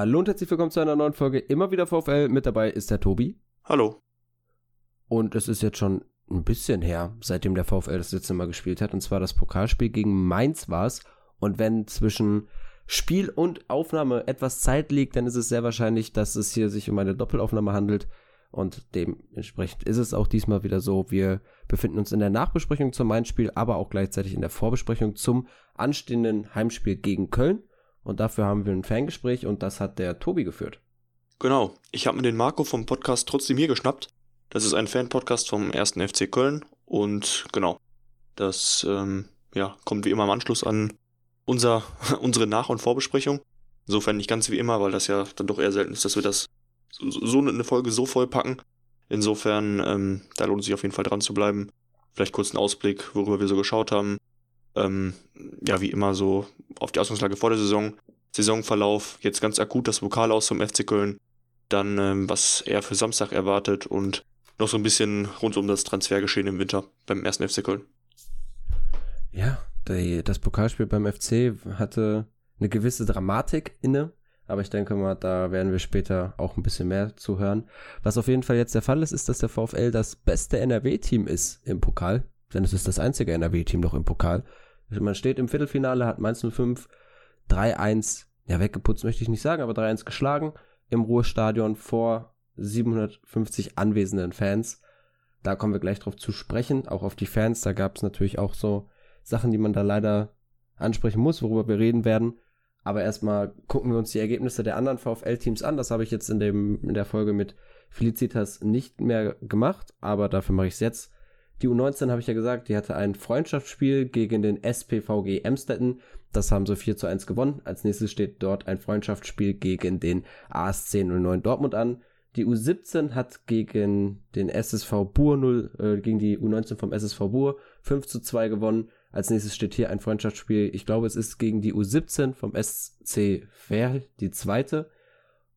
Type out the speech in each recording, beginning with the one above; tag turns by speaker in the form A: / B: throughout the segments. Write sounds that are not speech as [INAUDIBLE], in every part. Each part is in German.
A: Hallo und herzlich willkommen zu einer neuen Folge. Immer wieder VfL. Mit dabei ist der Tobi.
B: Hallo.
A: Und es ist jetzt schon ein bisschen her, seitdem der VfL das letzte Mal gespielt hat. Und zwar das Pokalspiel gegen Mainz war es. Und wenn zwischen Spiel und Aufnahme etwas Zeit liegt, dann ist es sehr wahrscheinlich, dass es hier sich um eine Doppelaufnahme handelt. Und dementsprechend ist es auch diesmal wieder so. Wir befinden uns in der Nachbesprechung zum Mainz-Spiel, aber auch gleichzeitig in der Vorbesprechung zum anstehenden Heimspiel gegen Köln. Und dafür haben wir ein Fangespräch und das hat der Tobi geführt.
B: Genau, ich habe mir den Marco vom Podcast trotzdem hier geschnappt. Das ist ein Fan-Podcast vom ersten FC Köln und genau, das ähm, ja, kommt wie immer im Anschluss an unser, [LAUGHS] unsere Nach- und Vorbesprechung. Insofern nicht ganz wie immer, weil das ja dann doch eher selten ist, dass wir das so, so eine Folge so voll packen. Insofern, ähm, da lohnt es sich auf jeden Fall dran zu bleiben. Vielleicht kurz einen Ausblick, worüber wir so geschaut haben. Ähm, ja, wie immer so auf die Ausgangslage vor der Saison, Saisonverlauf, jetzt ganz akut das Vokal aus vom FC Köln, dann ähm, was er für Samstag erwartet und noch so ein bisschen rund um das Transfergeschehen im Winter beim ersten FC Köln.
A: Ja, die, das Pokalspiel beim FC hatte eine gewisse Dramatik inne, aber ich denke mal, da werden wir später auch ein bisschen mehr zu hören. Was auf jeden Fall jetzt der Fall ist, ist, dass der VfL das beste NRW-Team ist im Pokal, denn es ist das einzige NRW-Team noch im Pokal. Man steht im Viertelfinale, hat Mainz 05 3-1, ja weggeputzt möchte ich nicht sagen, aber 3-1 geschlagen im Ruhestadion vor 750 anwesenden Fans. Da kommen wir gleich drauf zu sprechen, auch auf die Fans. Da gab es natürlich auch so Sachen, die man da leider ansprechen muss, worüber wir reden werden. Aber erstmal gucken wir uns die Ergebnisse der anderen VfL-Teams an. Das habe ich jetzt in, dem, in der Folge mit Felicitas nicht mehr gemacht, aber dafür mache ich es jetzt. Die U19 habe ich ja gesagt, die hatte ein Freundschaftsspiel gegen den SPVG Emstetten. Das haben sie 4 zu 1 gewonnen. Als nächstes steht dort ein Freundschaftsspiel gegen den ASC 09 Dortmund an. Die U17 hat gegen den SSV Bur 0, äh, gegen die U19 vom SSV Bur 5 zu 2 gewonnen. Als nächstes steht hier ein Freundschaftsspiel. Ich glaube, es ist gegen die U17 vom SC Verl, die zweite.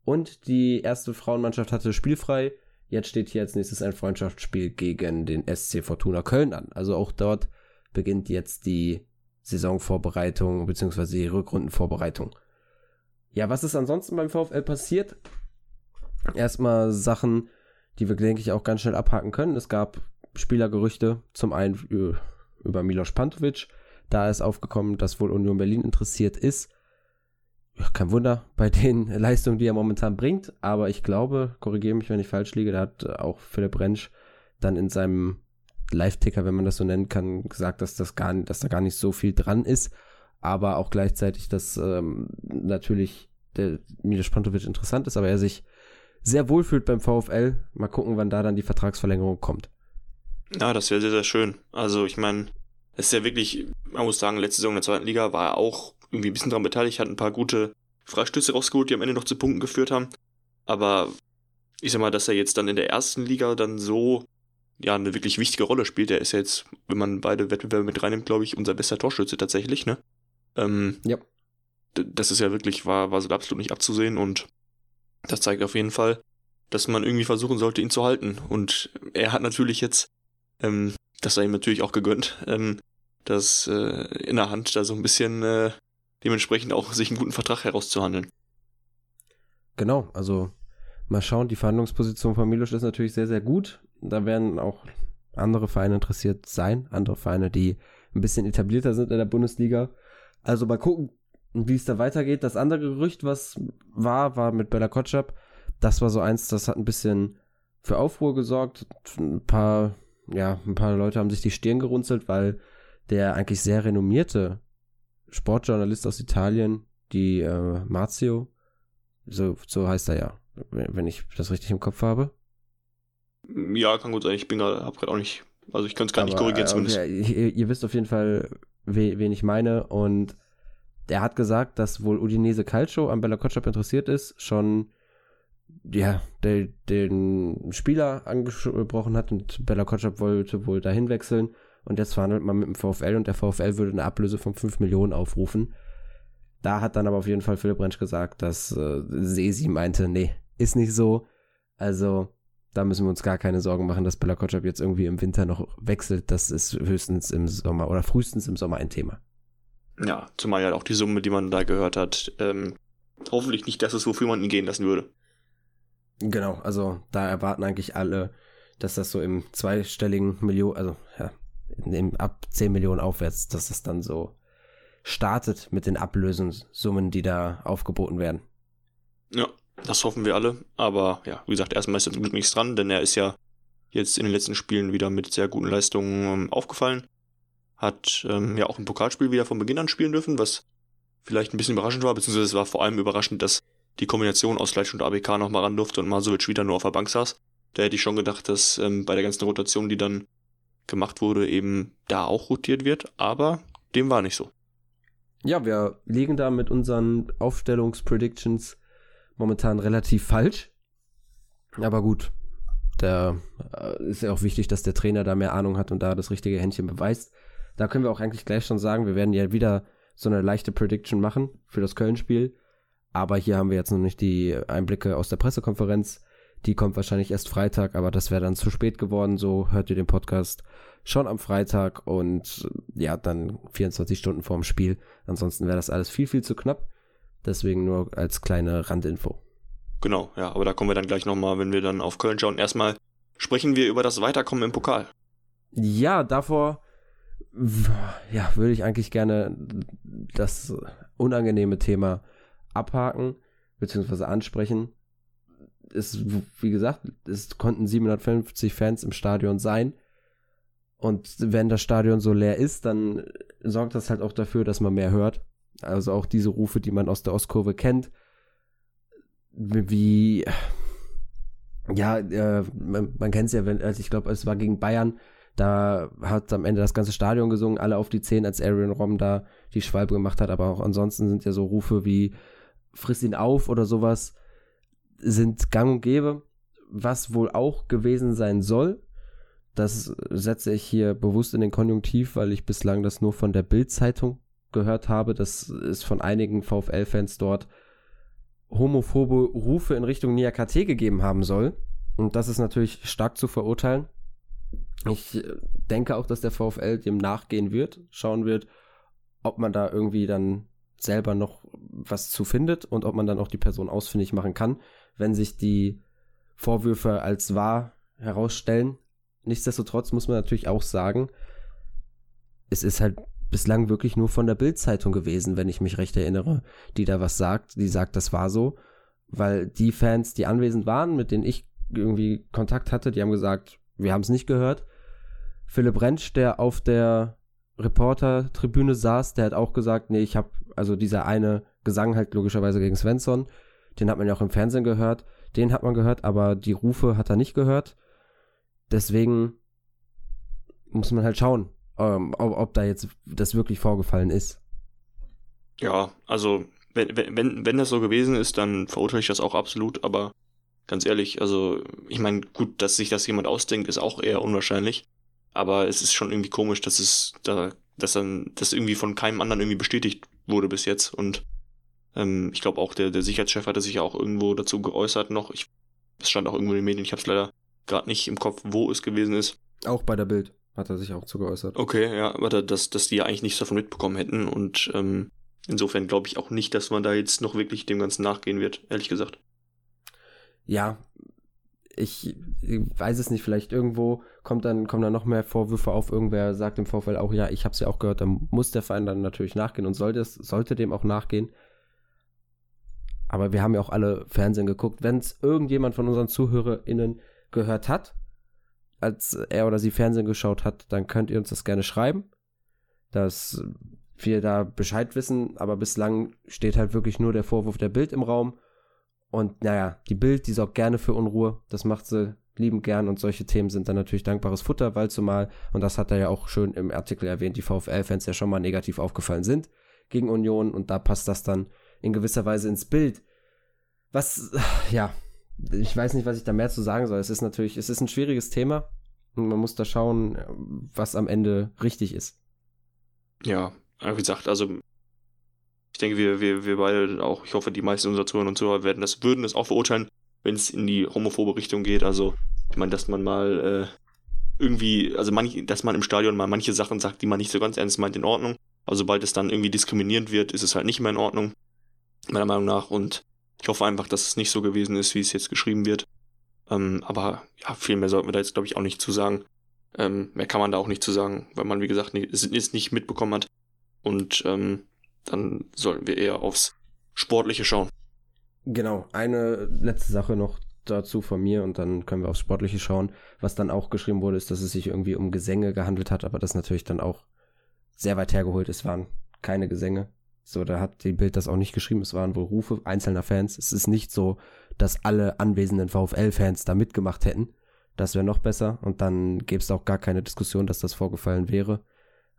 A: Und die erste Frauenmannschaft hatte spielfrei. Jetzt steht hier als nächstes ein Freundschaftsspiel gegen den SC Fortuna Köln an. Also auch dort beginnt jetzt die Saisonvorbereitung bzw. die Rückrundenvorbereitung. Ja, was ist ansonsten beim VfL passiert? Erstmal Sachen, die wir, denke ich, auch ganz schnell abhaken können. Es gab Spielergerüchte, zum einen über Milos Pantovic. Da ist aufgekommen, dass wohl Union Berlin interessiert ist. Kein Wunder bei den [LAUGHS] Leistungen, die er momentan bringt. Aber ich glaube, korrigiere mich, wenn ich falsch liege, da hat auch Philipp Rentsch dann in seinem Live-Ticker, wenn man das so nennen kann, gesagt, dass das gar, dass da gar nicht so viel dran ist. Aber auch gleichzeitig, dass ähm, natürlich der Milos Pantovic interessant ist, aber er sich sehr wohl fühlt beim VfL. Mal gucken, wann da dann die Vertragsverlängerung kommt.
B: Ja, das wäre sehr, sehr schön. Also ich meine, es ist ja wirklich, man muss sagen, letzte Saison in der zweiten Liga war er auch irgendwie ein bisschen daran beteiligt, hat ein paar gute Freistöße rausgeholt, die am Ende noch zu Punkten geführt haben. Aber ich sag mal, dass er jetzt dann in der ersten Liga dann so ja eine wirklich wichtige Rolle spielt. Er ist ja jetzt, wenn man beide Wettbewerbe mit reinnimmt, glaube ich, unser bester Torschütze tatsächlich, ne? Ähm, ja. Das ist ja wirklich, war, war so absolut nicht abzusehen und das zeigt auf jeden Fall, dass man irgendwie versuchen sollte, ihn zu halten. Und er hat natürlich jetzt, ähm, das sei ihm natürlich auch gegönnt, ähm, das äh, in der Hand da so ein bisschen äh, dementsprechend auch sich einen guten Vertrag herauszuhandeln.
A: Genau, also mal schauen, die Verhandlungsposition von Milos ist natürlich sehr, sehr gut. Da werden auch andere Vereine interessiert sein, andere Vereine, die ein bisschen etablierter sind in der Bundesliga. Also mal gucken, wie es da weitergeht. Das andere Gerücht, was war, war mit Bella Kotschap. Das war so eins, das hat ein bisschen für Aufruhr gesorgt. Ein paar, ja, ein paar Leute haben sich die Stirn gerunzelt, weil der eigentlich sehr renommierte Sportjournalist aus Italien, die äh, Marzio, so, so heißt er ja, wenn ich das richtig im Kopf habe.
B: Ja, kann gut sein. Ich bin gerade, hab gerade auch nicht, also ich könnte es gar nicht korrigieren
A: äh,
B: zumindest.
A: Okay, ihr, ihr, wisst auf jeden Fall, we, wen ich meine und der hat gesagt, dass wohl Udinese Calcio an Bella Kotschap interessiert ist, schon ja, den Spieler angesprochen hat und Bella Kotschap wollte wohl dahin wechseln und jetzt verhandelt man mit dem VfL und der VfL würde eine Ablöse von 5 Millionen aufrufen. Da hat dann aber auf jeden Fall Philipp Rentsch gesagt, dass äh, Sesi meinte, nee, ist nicht so. Also da müssen wir uns gar keine Sorgen machen, dass Bella Kotschap jetzt irgendwie im Winter noch wechselt. Das ist höchstens im Sommer oder frühestens im Sommer ein Thema.
B: Ja, zumal ja auch die Summe, die man da gehört hat, ähm, hoffentlich nicht das ist, wofür man ihn gehen lassen würde.
A: Genau, also da erwarten eigentlich alle, dass das so im zweistelligen Million, also ja, in, ab 10 Millionen aufwärts, dass es dann so startet mit den Ablösungssummen, die da aufgeboten werden.
B: Ja, das hoffen wir alle. Aber ja, wie gesagt, erstmal ist zum Glück nichts dran, denn er ist ja jetzt in den letzten Spielen wieder mit sehr guten Leistungen ähm, aufgefallen. Hat ähm, ja auch im Pokalspiel wieder von Beginn an spielen dürfen, was vielleicht ein bisschen überraschend war, beziehungsweise es war vor allem überraschend, dass die Kombination aus Leitsch und ABK nochmal ran durfte und Masovic wieder nur auf der Bank saß. Da hätte ich schon gedacht, dass ähm, bei der ganzen Rotation, die dann gemacht wurde, eben da auch rotiert wird, aber dem war nicht so.
A: Ja, wir liegen da mit unseren Aufstellungspredictions momentan relativ falsch. Aber gut, da äh, ist ja auch wichtig, dass der Trainer da mehr Ahnung hat und da das richtige Händchen beweist. Da können wir auch eigentlich gleich schon sagen, wir werden ja wieder so eine leichte Prediction machen für das Köln-Spiel. Aber hier haben wir jetzt noch nicht die Einblicke aus der Pressekonferenz. Die kommt wahrscheinlich erst Freitag, aber das wäre dann zu spät geworden. So hört ihr den Podcast schon am Freitag und ja, dann 24 Stunden vorm Spiel. Ansonsten wäre das alles viel, viel zu knapp. Deswegen nur als kleine Randinfo.
B: Genau, ja, aber da kommen wir dann gleich nochmal, wenn wir dann auf Köln schauen. Erstmal sprechen wir über das Weiterkommen im Pokal.
A: Ja, davor ja, würde ich eigentlich gerne das unangenehme Thema abhaken bzw. ansprechen. Es, wie gesagt, es konnten 750 Fans im Stadion sein. Und wenn das Stadion so leer ist, dann sorgt das halt auch dafür, dass man mehr hört. Also auch diese Rufe, die man aus der Ostkurve kennt, wie, ja, äh, man, man kennt es ja, wenn, also ich glaube, es war gegen Bayern, da hat am Ende das ganze Stadion gesungen, alle auf die Zehn, als Arian Rom da die Schwalbe gemacht hat, aber auch ansonsten sind ja so Rufe wie friss ihn auf oder sowas, sind gang und gäbe, was wohl auch gewesen sein soll. Das setze ich hier bewusst in den Konjunktiv, weil ich bislang das nur von der Bild-Zeitung gehört habe, dass es von einigen VfL-Fans dort homophobe Rufe in Richtung Nia KT gegeben haben soll. Und das ist natürlich stark zu verurteilen. Ich äh, denke auch, dass der VfL dem nachgehen wird, schauen wird, ob man da irgendwie dann selber noch was zu findet und ob man dann auch die Person ausfindig machen kann, wenn sich die Vorwürfe als wahr herausstellen. Nichtsdestotrotz muss man natürlich auch sagen, es ist halt bislang wirklich nur von der Bildzeitung gewesen, wenn ich mich recht erinnere, die da was sagt, die sagt, das war so, weil die Fans, die anwesend waren, mit denen ich irgendwie Kontakt hatte, die haben gesagt, wir haben es nicht gehört. Philipp Rentsch, der auf der Reporter-Tribüne saß, der hat auch gesagt, nee, ich habe, also dieser eine Gesang halt logischerweise gegen Svensson, den hat man ja auch im Fernsehen gehört, den hat man gehört, aber die Rufe hat er nicht gehört. Deswegen muss man halt schauen, ähm, ob, ob, da jetzt das wirklich vorgefallen ist.
B: Ja, also wenn, wenn, wenn das so gewesen ist, dann verurteile ich das auch absolut, aber ganz ehrlich, also ich meine, gut, dass sich das jemand ausdenkt, ist auch eher unwahrscheinlich, aber es ist schon irgendwie komisch, dass es da, dass dann das irgendwie von keinem anderen irgendwie bestätigt wurde bis jetzt und ähm, ich glaube auch der, der Sicherheitschef hatte sich ja auch irgendwo dazu geäußert noch. Ich, es stand auch irgendwo in den Medien, ich habe es leider gerade nicht im Kopf, wo es gewesen ist.
A: Auch bei der Bild hat er sich auch zu geäußert.
B: Okay, ja, aber dass, dass die ja eigentlich nichts davon mitbekommen hätten und ähm, insofern glaube ich auch nicht, dass man da jetzt noch wirklich dem Ganzen nachgehen wird, ehrlich gesagt.
A: Ja, ich, ich weiß es nicht, vielleicht irgendwo kommt dann, kommen dann noch mehr Vorwürfe auf, irgendwer sagt im Vorfeld auch, ja, ich habe es ja auch gehört, dann muss der Verein dann natürlich nachgehen und sollte, es, sollte dem auch nachgehen. Aber wir haben ja auch alle Fernsehen geguckt. Wenn es irgendjemand von unseren ZuhörerInnen gehört hat, als er oder sie Fernsehen geschaut hat, dann könnt ihr uns das gerne schreiben, dass wir da Bescheid wissen, aber bislang steht halt wirklich nur der Vorwurf der Bild im Raum. Und naja, die Bild, die sorgt gerne für Unruhe, das macht sie lieben gern und solche Themen sind dann natürlich dankbares Futter, weil zumal, und das hat er ja auch schön im Artikel erwähnt, die VfL-Fans ja schon mal negativ aufgefallen sind gegen Union und da passt das dann in gewisser Weise ins Bild. Was, ja, ich weiß nicht, was ich da mehr zu sagen soll. Es ist natürlich, es ist ein schwieriges Thema und man muss da schauen, was am Ende richtig ist.
B: Ja, wie gesagt, also ich denke, wir, wir, wir beide auch, ich hoffe, die meisten unserer Zuhörer und Zuhörer werden das, würden das auch verurteilen, wenn es in die homophobe Richtung geht. Also, ich meine, dass man mal äh, irgendwie, also manch, dass man im Stadion mal manche Sachen sagt, die man nicht so ganz ernst meint, in Ordnung. Aber sobald es dann irgendwie diskriminierend wird, ist es halt nicht mehr in Ordnung. Meiner Meinung nach. Und ich hoffe einfach, dass es nicht so gewesen ist, wie es jetzt geschrieben wird. Ähm, aber ja, viel mehr sollten wir da jetzt, glaube ich, auch nicht zu sagen. Ähm, mehr kann man da auch nicht zu sagen, weil man, wie gesagt, nicht, es ist nicht mitbekommen hat. Und ähm, dann sollten wir eher aufs Sportliche schauen.
A: Genau, eine letzte Sache noch dazu von mir und dann können wir aufs Sportliche schauen. Was dann auch geschrieben wurde, ist, dass es sich irgendwie um Gesänge gehandelt hat, aber das natürlich dann auch sehr weit hergeholt. Es waren keine Gesänge. So, da hat die Bild das auch nicht geschrieben. Es waren wohl Rufe einzelner Fans. Es ist nicht so, dass alle anwesenden VfL-Fans da mitgemacht hätten. Das wäre noch besser und dann gäbe es auch gar keine Diskussion, dass das vorgefallen wäre.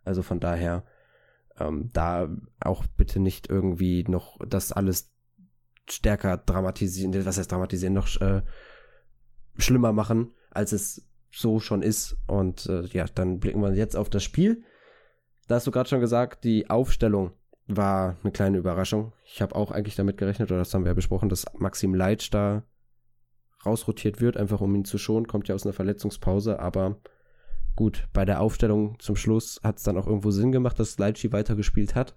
A: Also von daher, ähm, da auch bitte nicht irgendwie noch das alles stärker dramatisieren, was heißt dramatisieren, noch äh, schlimmer machen, als es so schon ist. Und äh, ja, dann blicken wir jetzt auf das Spiel. Da hast du gerade schon gesagt, die Aufstellung war eine kleine Überraschung. Ich habe auch eigentlich damit gerechnet, oder das haben wir ja besprochen, dass Maxim Leitsch da rausrotiert wird, einfach um ihn zu schonen. Kommt ja aus einer Verletzungspause, aber gut, bei der Aufstellung zum Schluss hat es dann auch irgendwo Sinn gemacht, dass Leitchi weitergespielt hat.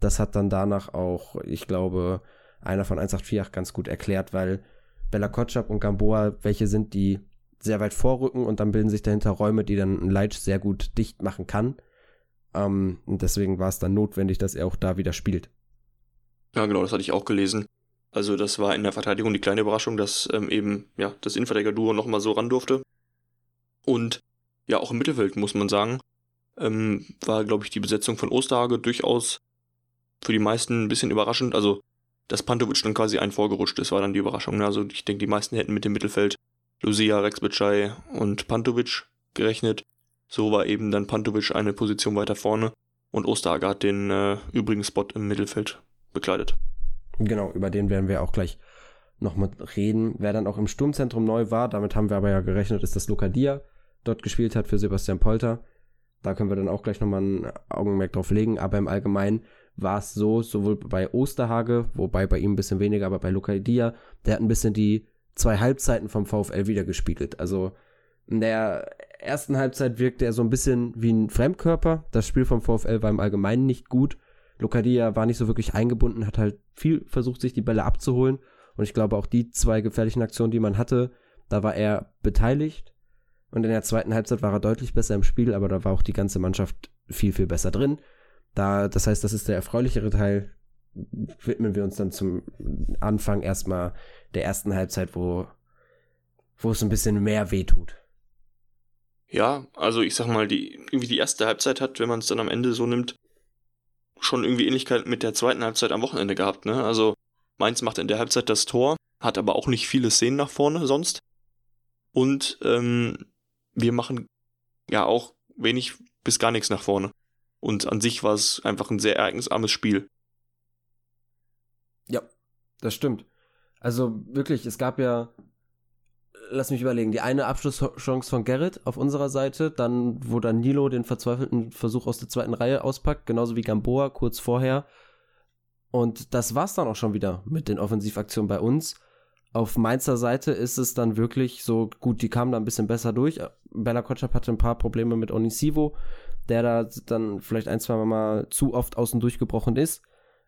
A: Das hat dann danach auch, ich glaube, einer von 184 ganz gut erklärt, weil Bella Kotschap und Gamboa welche sind, die sehr weit vorrücken und dann bilden sich dahinter Räume, die dann ein Leitch sehr gut dicht machen kann. Ähm, und deswegen war es dann notwendig, dass er auch da wieder spielt.
B: Ja, genau, das hatte ich auch gelesen. Also das war in der Verteidigung die kleine Überraschung, dass ähm, eben ja das Innenverteidiger-Duo nochmal so ran durfte. Und ja, auch im Mittelfeld muss man sagen, ähm, war, glaube ich, die Besetzung von Osterhage durchaus für die meisten ein bisschen überraschend. Also, dass Pantovic dann quasi einen vorgerutscht ist, war dann die Überraschung. Ne? Also, ich denke, die meisten hätten mit dem Mittelfeld Lucia, Rex Bitschei und Pantovic gerechnet. So war eben dann Pantovic eine Position weiter vorne und Osterhager hat den äh, übrigen Spot im Mittelfeld bekleidet.
A: Genau, über den werden wir auch gleich nochmal reden. Wer dann auch im Sturmzentrum neu war, damit haben wir aber ja gerechnet, ist das Luca Dia dort gespielt hat für Sebastian Polter. Da können wir dann auch gleich nochmal ein Augenmerk drauf legen. Aber im Allgemeinen war es so, sowohl bei Osterhage, wobei bei ihm ein bisschen weniger, aber bei Luca Dia, der hat ein bisschen die zwei Halbzeiten vom VfL wieder gespiegelt. Also der ersten Halbzeit wirkte er so ein bisschen wie ein Fremdkörper. Das Spiel vom VfL war im Allgemeinen nicht gut. Lokadia war nicht so wirklich eingebunden, hat halt viel versucht, sich die Bälle abzuholen. Und ich glaube, auch die zwei gefährlichen Aktionen, die man hatte, da war er beteiligt. Und in der zweiten Halbzeit war er deutlich besser im Spiel, aber da war auch die ganze Mannschaft viel, viel besser drin. Da, das heißt, das ist der erfreulichere Teil. Widmen wir uns dann zum Anfang erstmal der ersten Halbzeit, wo, wo es ein bisschen mehr wehtut.
B: Ja, also ich sag mal, die, irgendwie die erste Halbzeit hat, wenn man es dann am Ende so nimmt, schon irgendwie Ähnlichkeit mit der zweiten Halbzeit am Wochenende gehabt, ne? Also Mainz macht in der Halbzeit das Tor, hat aber auch nicht viele Szenen nach vorne sonst. Und ähm, wir machen ja auch wenig bis gar nichts nach vorne. Und an sich war es einfach ein sehr ereignisarmes Spiel.
A: Ja, das stimmt. Also wirklich, es gab ja lass mich überlegen, die eine Abschlusschance von Gerrit auf unserer Seite, dann, wo dann Nilo den verzweifelten Versuch aus der zweiten Reihe auspackt, genauso wie Gamboa kurz vorher. Und das war's dann auch schon wieder mit den Offensivaktionen bei uns. Auf Mainzer Seite ist es dann wirklich so, gut, die kamen da ein bisschen besser durch. Bella Kotschap hatte ein paar Probleme mit Onisivo, der da dann vielleicht ein, zwei Mal zu oft außen durchgebrochen ist.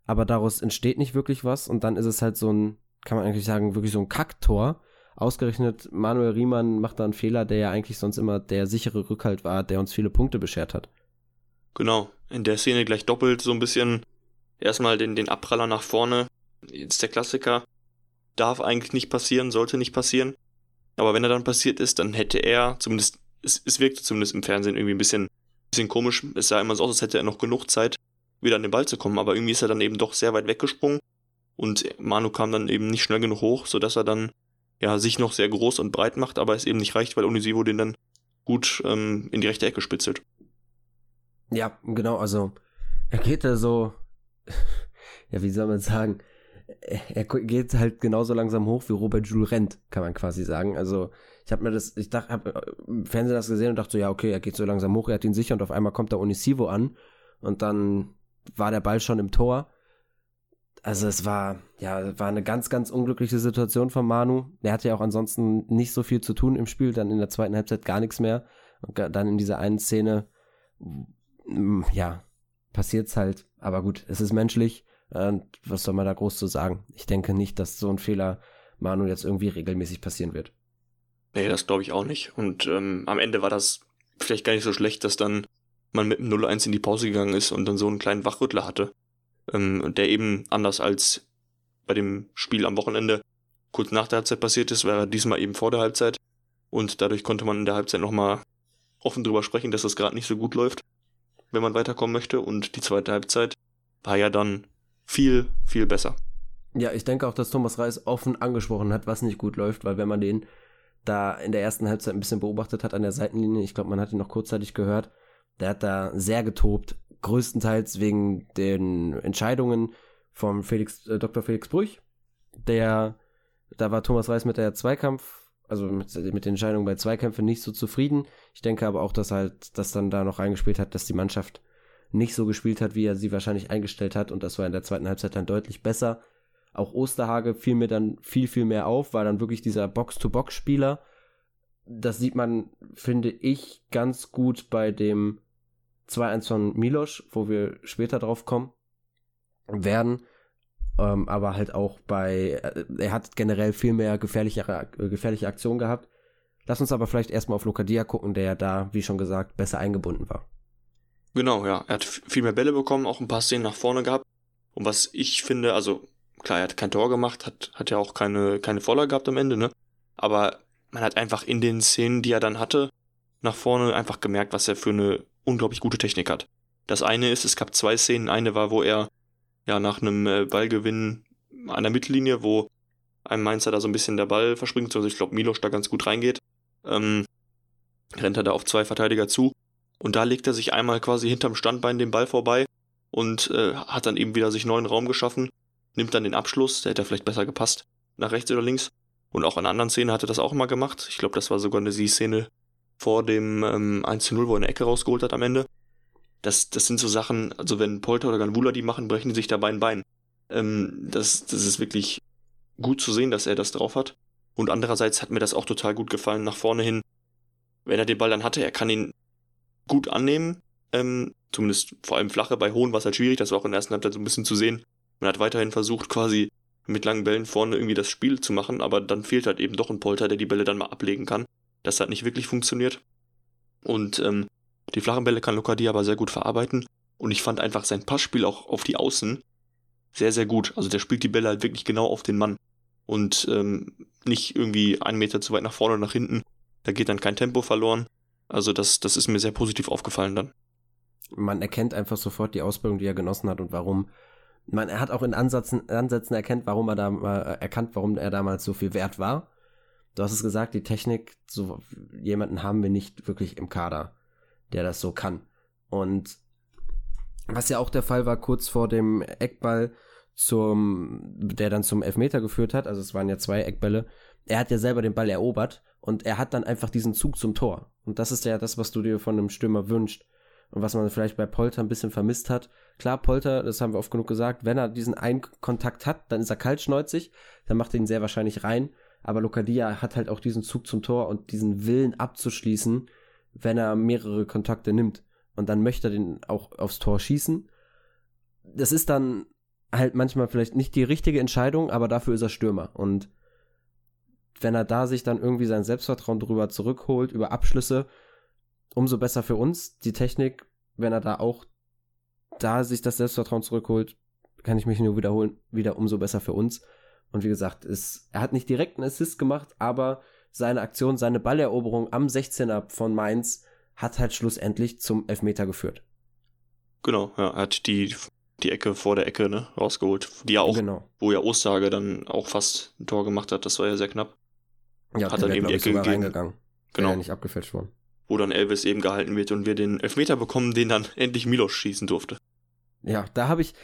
A: Aber daraus entsteht nicht wirklich was. Und dann ist es halt so ein, kann man eigentlich sagen, wirklich so ein Kacktor Ausgerechnet Manuel Riemann macht da einen Fehler, der ja eigentlich sonst immer der sichere Rückhalt war, der uns viele Punkte beschert hat.
B: Genau, in der Szene gleich doppelt so ein bisschen erstmal den, den Abpraller nach vorne. Jetzt der Klassiker. Darf eigentlich nicht passieren, sollte nicht passieren. Aber wenn er dann passiert ist, dann hätte er, zumindest, es, es wirkte zumindest im Fernsehen irgendwie ein bisschen, bisschen komisch. Es sah immer so aus, als hätte er noch genug Zeit, wieder an den Ball zu kommen. Aber irgendwie ist er dann eben doch sehr weit weggesprungen. Und Manu kam dann eben nicht schnell genug hoch, sodass er dann ja, sich noch sehr groß und breit macht, aber es eben nicht reicht, weil Onisivo den dann gut ähm, in die rechte Ecke spitzelt.
A: Ja, genau, also er geht da so, [LAUGHS] ja, wie soll man sagen, er geht halt genauso langsam hoch wie Robert Jules rennt, kann man quasi sagen. Also ich habe mir das, ich dachte, habe äh, im Fernsehen das gesehen und dachte so, ja, okay, er geht so langsam hoch, er hat ihn sicher und auf einmal kommt da Onisivo an und dann war der Ball schon im Tor also es war, ja, war eine ganz, ganz unglückliche Situation von Manu. Er hatte ja auch ansonsten nicht so viel zu tun im Spiel, dann in der zweiten Halbzeit gar nichts mehr. Und dann in dieser einen Szene, ja, passiert's halt. Aber gut, es ist menschlich. Und was soll man da groß zu sagen? Ich denke nicht, dass so ein Fehler Manu jetzt irgendwie regelmäßig passieren wird.
B: Nee, das glaube ich auch nicht. Und ähm, am Ende war das vielleicht gar nicht so schlecht, dass dann man mit dem 0-1 in die Pause gegangen ist und dann so einen kleinen Wachrüttler hatte. Ähm, der eben anders als bei dem Spiel am Wochenende kurz nach der Halbzeit passiert ist, war diesmal eben vor der Halbzeit. Und dadurch konnte man in der Halbzeit nochmal offen drüber sprechen, dass das gerade nicht so gut läuft, wenn man weiterkommen möchte. Und die zweite Halbzeit war ja dann viel, viel besser.
A: Ja, ich denke auch, dass Thomas Reis offen angesprochen hat, was nicht gut läuft, weil wenn man den da in der ersten Halbzeit ein bisschen beobachtet hat an der Seitenlinie, ich glaube, man hat ihn noch kurzzeitig gehört, der hat da sehr getobt, größtenteils wegen den Entscheidungen vom Felix, äh, Dr. Felix Brüch, der, da war Thomas Reis mit der Zweikampf, also mit, mit den Entscheidungen bei Zweikämpfen nicht so zufrieden. Ich denke aber auch, dass halt, das dann da noch reingespielt hat, dass die Mannschaft nicht so gespielt hat, wie er sie wahrscheinlich eingestellt hat und das war in der zweiten Halbzeit dann deutlich besser. Auch Osterhage fiel mir dann viel, viel mehr auf, war dann wirklich dieser Box-to-Box-Spieler. Das sieht man, finde ich, ganz gut bei dem 2-1 von Milosch, wo wir später drauf kommen werden. Ähm, aber halt auch bei, äh, er hat generell viel mehr gefährlichere, äh, gefährliche Aktionen gehabt. Lass uns aber vielleicht erstmal auf Lokadia gucken, der ja da, wie schon gesagt, besser eingebunden war.
B: Genau, ja. Er hat viel mehr Bälle bekommen, auch ein paar Szenen nach vorne gehabt. Und was ich finde, also Klar, er hat kein Tor gemacht, hat, hat ja auch keine, keine Vorlage gehabt am Ende, ne? Aber man hat einfach in den Szenen, die er dann hatte, nach vorne einfach gemerkt, was er für eine unglaublich gute Technik hat. Das eine ist, es gab zwei Szenen. Eine war, wo er ja nach einem äh, Ballgewinn an der Mittellinie, wo einem Mainzer da so ein bisschen der Ball verspringt, also ich glaube Milos da ganz gut reingeht, ähm, rennt er da auf zwei Verteidiger zu und da legt er sich einmal quasi hinterm Standbein den Ball vorbei und äh, hat dann eben wieder sich neuen Raum geschaffen nimmt dann den Abschluss, der hätte vielleicht besser gepasst, nach rechts oder links. Und auch in anderen Szenen hat er das auch immer gemacht. Ich glaube, das war sogar eine Sie-Szene vor dem ähm, 1-0, wo er eine Ecke rausgeholt hat am Ende. Das, das sind so Sachen, also wenn Polter oder Ganvula die machen, brechen die sich dabei ein Bein. Ähm, das, das ist wirklich gut zu sehen, dass er das drauf hat. Und andererseits hat mir das auch total gut gefallen, nach vorne hin. Wenn er den Ball dann hatte, er kann ihn gut annehmen. Ähm, zumindest vor allem flache, bei hohen war es halt schwierig, das war auch in der ersten Halbzeit so ein bisschen zu sehen. Man hat weiterhin versucht, quasi mit langen Bällen vorne irgendwie das Spiel zu machen, aber dann fehlt halt eben doch ein Polter, der die Bälle dann mal ablegen kann. Das hat nicht wirklich funktioniert. Und ähm, die flachen Bälle kann Lokadia aber sehr gut verarbeiten. Und ich fand einfach sein Passspiel auch auf die Außen sehr, sehr gut. Also der spielt die Bälle halt wirklich genau auf den Mann. Und ähm, nicht irgendwie einen Meter zu weit nach vorne oder nach hinten. Da geht dann kein Tempo verloren. Also das, das ist mir sehr positiv aufgefallen dann.
A: Man erkennt einfach sofort die Ausbildung, die er genossen hat und warum man, er hat auch in Ansätzen, Ansätzen erkennt, warum er da, äh, erkannt, warum er damals so viel wert war. Du hast es gesagt, die Technik, so jemanden haben wir nicht wirklich im Kader, der das so kann. Und was ja auch der Fall war, kurz vor dem Eckball, zum, der dann zum Elfmeter geführt hat, also es waren ja zwei Eckbälle, er hat ja selber den Ball erobert und er hat dann einfach diesen Zug zum Tor. Und das ist ja das, was du dir von einem Stürmer wünschst und was man vielleicht bei Polter ein bisschen vermisst hat. Klar, Polter, das haben wir oft genug gesagt, wenn er diesen einen Kontakt hat, dann ist er kaltschneuzig, dann macht er ihn sehr wahrscheinlich rein. Aber Lokadia hat halt auch diesen Zug zum Tor und diesen Willen abzuschließen, wenn er mehrere Kontakte nimmt. Und dann möchte er den auch aufs Tor schießen. Das ist dann halt manchmal vielleicht nicht die richtige Entscheidung, aber dafür ist er Stürmer. Und wenn er da sich dann irgendwie sein Selbstvertrauen drüber zurückholt, über Abschlüsse, umso besser für uns. Die Technik, wenn er da auch da sich das Selbstvertrauen zurückholt, kann ich mich nur wiederholen, wieder umso besser für uns. Und wie gesagt, ist, er hat nicht direkt einen Assist gemacht, aber seine Aktion, seine Balleroberung am 16er von Mainz hat halt schlussendlich zum Elfmeter geführt.
B: Genau, ja, er hat die, die Ecke vor der Ecke ne, rausgeholt, die ja auch, genau. wo ja Osterhage dann auch fast ein Tor gemacht hat, das war ja sehr knapp.
A: Ja, hat dann eben die Ecke gegeben. reingegangen. Genau. Ja nicht abgefälscht worden
B: wo dann Elvis eben gehalten wird und wir den Elfmeter bekommen, den dann [LAUGHS] endlich Milos schießen durfte.
A: Ja, da habe ich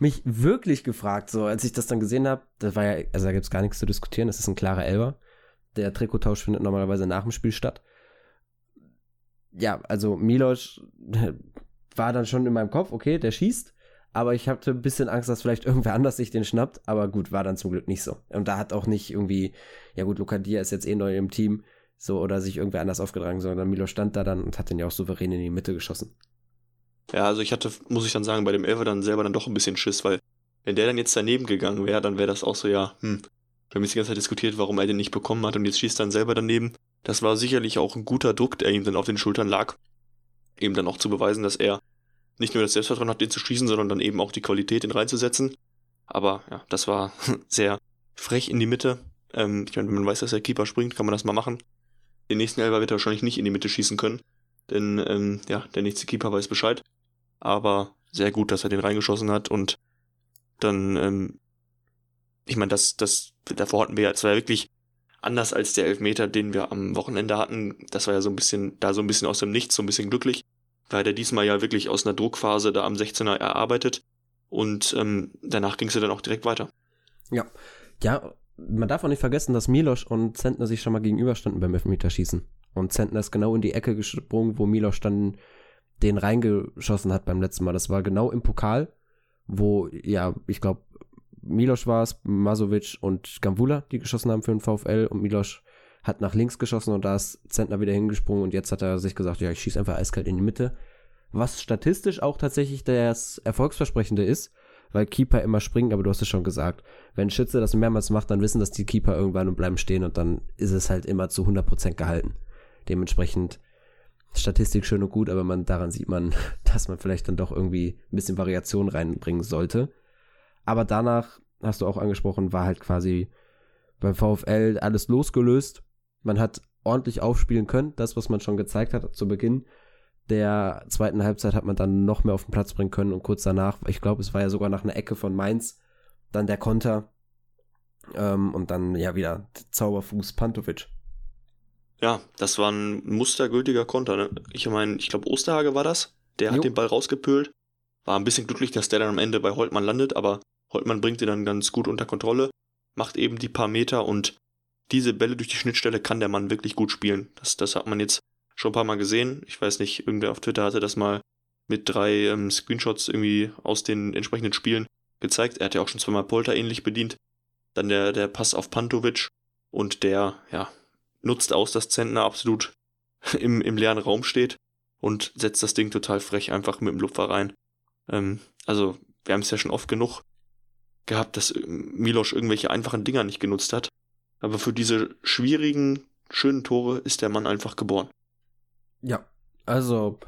A: mich wirklich gefragt, so als ich das dann gesehen habe, das war ja, also da gibt es gar nichts zu diskutieren, das ist ein klarer Elber. Der Trikottausch findet normalerweise nach dem Spiel statt. Ja, also Milos [LAUGHS] war dann schon in meinem Kopf, okay, der schießt, aber ich hatte ein bisschen Angst, dass vielleicht irgendwer anders sich den schnappt, aber gut, war dann zum Glück nicht so. Und da hat auch nicht irgendwie, ja gut, Luca Dia ist jetzt eh neu im Team, so oder sich irgendwer anders aufgetragen, sondern Milo stand da dann und hat den ja auch souverän in die Mitte geschossen.
B: Ja, also ich hatte, muss ich dann sagen, bei dem Elfer dann selber dann doch ein bisschen Schiss, weil wenn der dann jetzt daneben gegangen wäre, dann wäre das auch so, ja, hm, wir haben jetzt die ganze Zeit diskutiert, warum er den nicht bekommen hat und jetzt schießt dann selber daneben. Das war sicherlich auch ein guter Druck, der ihm dann auf den Schultern lag. Eben dann auch zu beweisen, dass er nicht nur das Selbstvertrauen hat, den zu schießen, sondern dann eben auch die Qualität, den reinzusetzen. Aber ja, das war [LAUGHS] sehr frech in die Mitte. Ähm, ich meine, wenn man weiß, dass der Keeper springt, kann man das mal machen. Den nächsten Elber wird er wahrscheinlich nicht in die Mitte schießen können. Denn ähm, ja, der nächste Keeper weiß Bescheid. Aber sehr gut, dass er den reingeschossen hat und dann, ähm, ich meine, das, das, davor hatten wir ja, es war ja wirklich anders als der Elfmeter, den wir am Wochenende hatten. Das war ja so ein bisschen, da so ein bisschen aus dem Nichts, so ein bisschen glücklich. Weil der diesmal ja wirklich aus einer Druckphase da am 16er erarbeitet und ähm, danach ging es ja dann auch direkt weiter.
A: Ja, ja, man darf auch nicht vergessen, dass Milosch und Zentner sich schon mal gegenüberstanden beim Elfmeterschießen. Und Zentner ist genau in die Ecke gesprungen, wo Milosch dann den reingeschossen hat beim letzten Mal. Das war genau im Pokal, wo, ja, ich glaube, Milosch war es, Masovic und Gambula, die geschossen haben für den VfL und Milosch hat nach links geschossen und da ist Zentner wieder hingesprungen und jetzt hat er sich gesagt, ja, ich schieße einfach eiskalt in die Mitte. Was statistisch auch tatsächlich das Erfolgsversprechende ist, weil Keeper immer springen, aber du hast es schon gesagt. Wenn Schütze das mehrmals macht, dann wissen das die Keeper irgendwann und bleiben stehen und dann ist es halt immer zu 100% gehalten. Dementsprechend Statistik schön und gut, aber man, daran sieht man, [LAUGHS] dass man vielleicht dann doch irgendwie ein bisschen Variation reinbringen sollte. Aber danach, hast du auch angesprochen, war halt quasi beim VfL alles losgelöst. Man hat ordentlich aufspielen können, das, was man schon gezeigt hat zu Beginn der zweiten Halbzeit hat man dann noch mehr auf den Platz bringen können und kurz danach, ich glaube, es war ja sogar nach einer Ecke von Mainz, dann der Konter ähm, und dann ja wieder Zauberfuß Pantovic.
B: Ja, das war ein mustergültiger Konter. Ne? Ich meine, ich glaube, Osterhage war das. Der jo. hat den Ball rausgepölt. War ein bisschen glücklich, dass der dann am Ende bei Holtmann landet, aber Holtmann bringt ihn dann ganz gut unter Kontrolle, macht eben die paar Meter und diese Bälle durch die Schnittstelle kann der Mann wirklich gut spielen. Das, das hat man jetzt schon ein paar Mal gesehen. Ich weiß nicht, irgendwer auf Twitter hatte das mal mit drei ähm, Screenshots irgendwie aus den entsprechenden Spielen gezeigt. Er hat ja auch schon zweimal Polter ähnlich bedient. Dann der, der Pass auf Pantovic und der, ja, nutzt aus, dass Zentner absolut [LAUGHS] im, im leeren Raum steht und setzt das Ding total frech einfach mit dem Lupfer rein. Ähm, also, wir haben es ja schon oft genug gehabt, dass Milosch irgendwelche einfachen Dinger nicht genutzt hat. Aber für diese schwierigen, schönen Tore ist der Mann einfach geboren.
A: Ja, also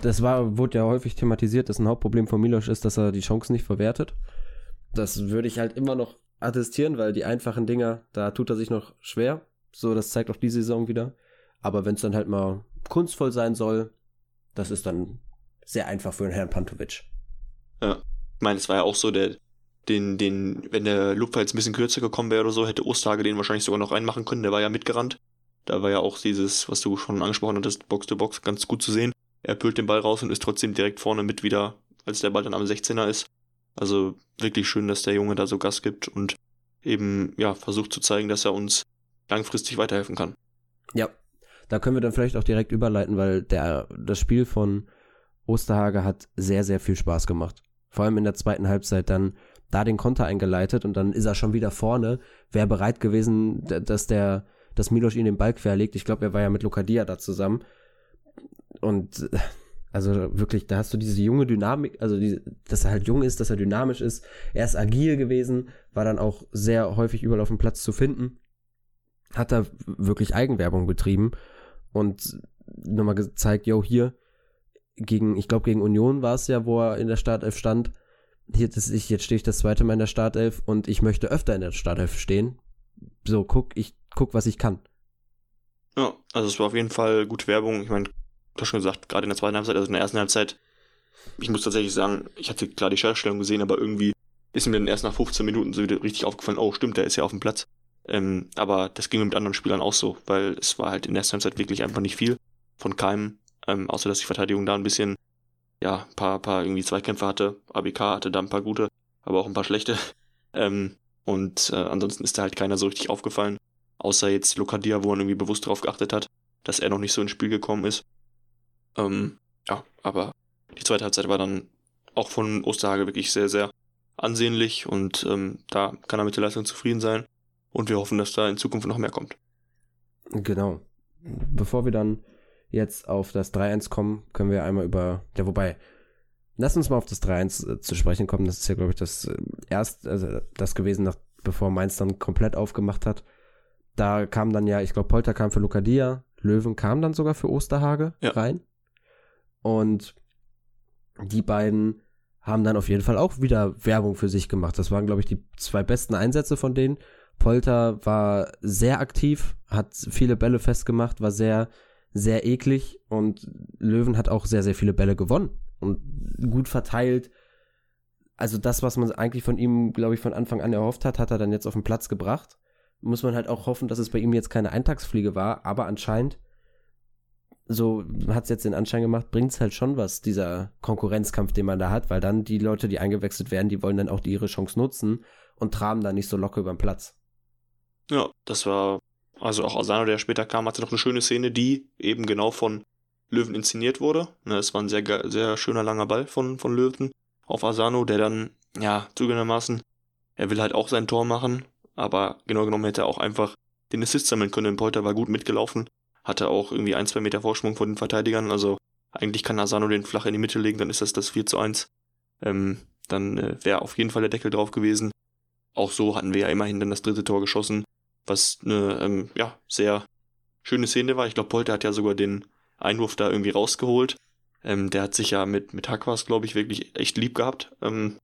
A: das war, wurde ja häufig thematisiert, dass ein Hauptproblem von Milosch ist, dass er die Chancen nicht verwertet. Das würde ich halt immer noch attestieren, weil die einfachen Dinger, da tut er sich noch schwer. So, das zeigt auch die Saison wieder. Aber wenn es dann halt mal kunstvoll sein soll, das ist dann sehr einfach für den Herrn Pantovic.
B: Ja, ich meine, es war ja auch so, der, den, den, wenn der Lupfer jetzt ein bisschen kürzer gekommen wäre oder so, hätte Ostage den wahrscheinlich sogar noch reinmachen können. Der war ja mitgerannt. Da war ja auch dieses, was du schon angesprochen hattest, Box-to-Box, -Box, ganz gut zu sehen. Er pült den Ball raus und ist trotzdem direkt vorne mit wieder, als der Ball dann am 16er ist. Also wirklich schön, dass der Junge da so Gas gibt und eben, ja, versucht zu zeigen, dass er uns langfristig weiterhelfen kann.
A: Ja, da können wir dann vielleicht auch direkt überleiten, weil der, das Spiel von Osterhage hat sehr, sehr viel Spaß gemacht. Vor allem in der zweiten Halbzeit dann da den Konter eingeleitet und dann ist er schon wieder vorne. Wäre bereit gewesen, dass der dass Milos ihn den Ball querlegt. Ich glaube, er war ja mit Lokadia da zusammen. Und [LAUGHS] also wirklich, da hast du diese junge Dynamik, also die, dass er halt jung ist, dass er dynamisch ist. Er ist agil gewesen, war dann auch sehr häufig überall auf dem Platz zu finden. Hat da wirklich Eigenwerbung betrieben und nochmal gezeigt, yo, hier gegen, ich glaube, gegen Union war es ja, wo er in der Startelf stand. Hier, das ich, jetzt stehe ich das zweite Mal in der Startelf und ich möchte öfter in der Startelf stehen. So, guck, ich guck, was ich kann.
B: Ja, also es war auf jeden Fall gute Werbung. Ich meine, du hast schon gesagt, gerade in der zweiten Halbzeit, also in der ersten Halbzeit, ich muss tatsächlich sagen, ich hatte klar die Schaltstellung gesehen, aber irgendwie ist mir dann erst nach 15 Minuten so richtig aufgefallen, oh stimmt, der ist ja auf dem Platz. Ähm, aber das ging mit anderen Spielern auch so, weil es war halt in der ersten Halbzeit wirklich einfach nicht viel von keinem, ähm, außer dass die Verteidigung da ein bisschen, ja, ein paar, paar irgendwie Zweikämpfe hatte. ABK hatte da ein paar gute, aber auch ein paar schlechte. [LAUGHS] Ähm, und äh, ansonsten ist da halt keiner so richtig aufgefallen. Außer jetzt Lokadia, wo man irgendwie bewusst darauf geachtet hat, dass er noch nicht so ins Spiel gekommen ist. Ähm, ja, aber die zweite Halbzeit war dann auch von Osterhage wirklich sehr, sehr ansehnlich und ähm, da kann er mit der Leistung zufrieden sein. Und wir hoffen, dass da in Zukunft noch mehr kommt.
A: Genau. Bevor wir dann jetzt auf das 3-1 kommen, können wir einmal über, ja, wobei, Lass uns mal auf das 3-1 äh, zu sprechen kommen. Das ist ja, glaube ich, das äh, erst, also das gewesen, nach, bevor Mainz dann komplett aufgemacht hat. Da kam dann ja, ich glaube, Polter kam für Lucadia, Löwen kam dann sogar für Osterhage ja. rein. Und die beiden haben dann auf jeden Fall auch wieder Werbung für sich gemacht. Das waren, glaube ich, die zwei besten Einsätze von denen. Polter war sehr aktiv, hat viele Bälle festgemacht, war sehr, sehr eklig und Löwen hat auch sehr, sehr viele Bälle gewonnen und gut verteilt. Also das, was man eigentlich von ihm, glaube ich, von Anfang an erhofft hat, hat er dann jetzt auf den Platz gebracht. Muss man halt auch hoffen, dass es bei ihm jetzt keine Eintagsfliege war, aber anscheinend, so hat es jetzt den Anschein gemacht, bringt es halt schon was, dieser Konkurrenzkampf, den man da hat, weil dann die Leute, die eingewechselt werden, die wollen dann auch ihre Chance nutzen und traben dann nicht so locker über den Platz.
B: Ja, das war, also auch Asano, der später kam, hatte noch eine schöne Szene, die eben genau von Löwen inszeniert wurde. Ne, es war ein sehr, sehr schöner langer Ball von, von Löwen auf Asano, der dann, ja, zugegebenermaßen, er will halt auch sein Tor machen, aber genau genommen hätte er auch einfach den Assist sammeln können. Polter war gut mitgelaufen, hatte auch irgendwie ein, zwei Meter Vorsprung vor den Verteidigern, also eigentlich kann Asano den flach in die Mitte legen, dann ist das das 4 zu 1. Ähm, dann äh, wäre auf jeden Fall der Deckel drauf gewesen. Auch so hatten wir ja immerhin dann das dritte Tor geschossen was eine ähm, ja, sehr schöne Szene war. Ich glaube, Polter hat ja sogar den Einwurf da irgendwie rausgeholt. Ähm, der hat sich ja mit, mit Hakwas, glaube ich, wirklich echt lieb gehabt. Ähm,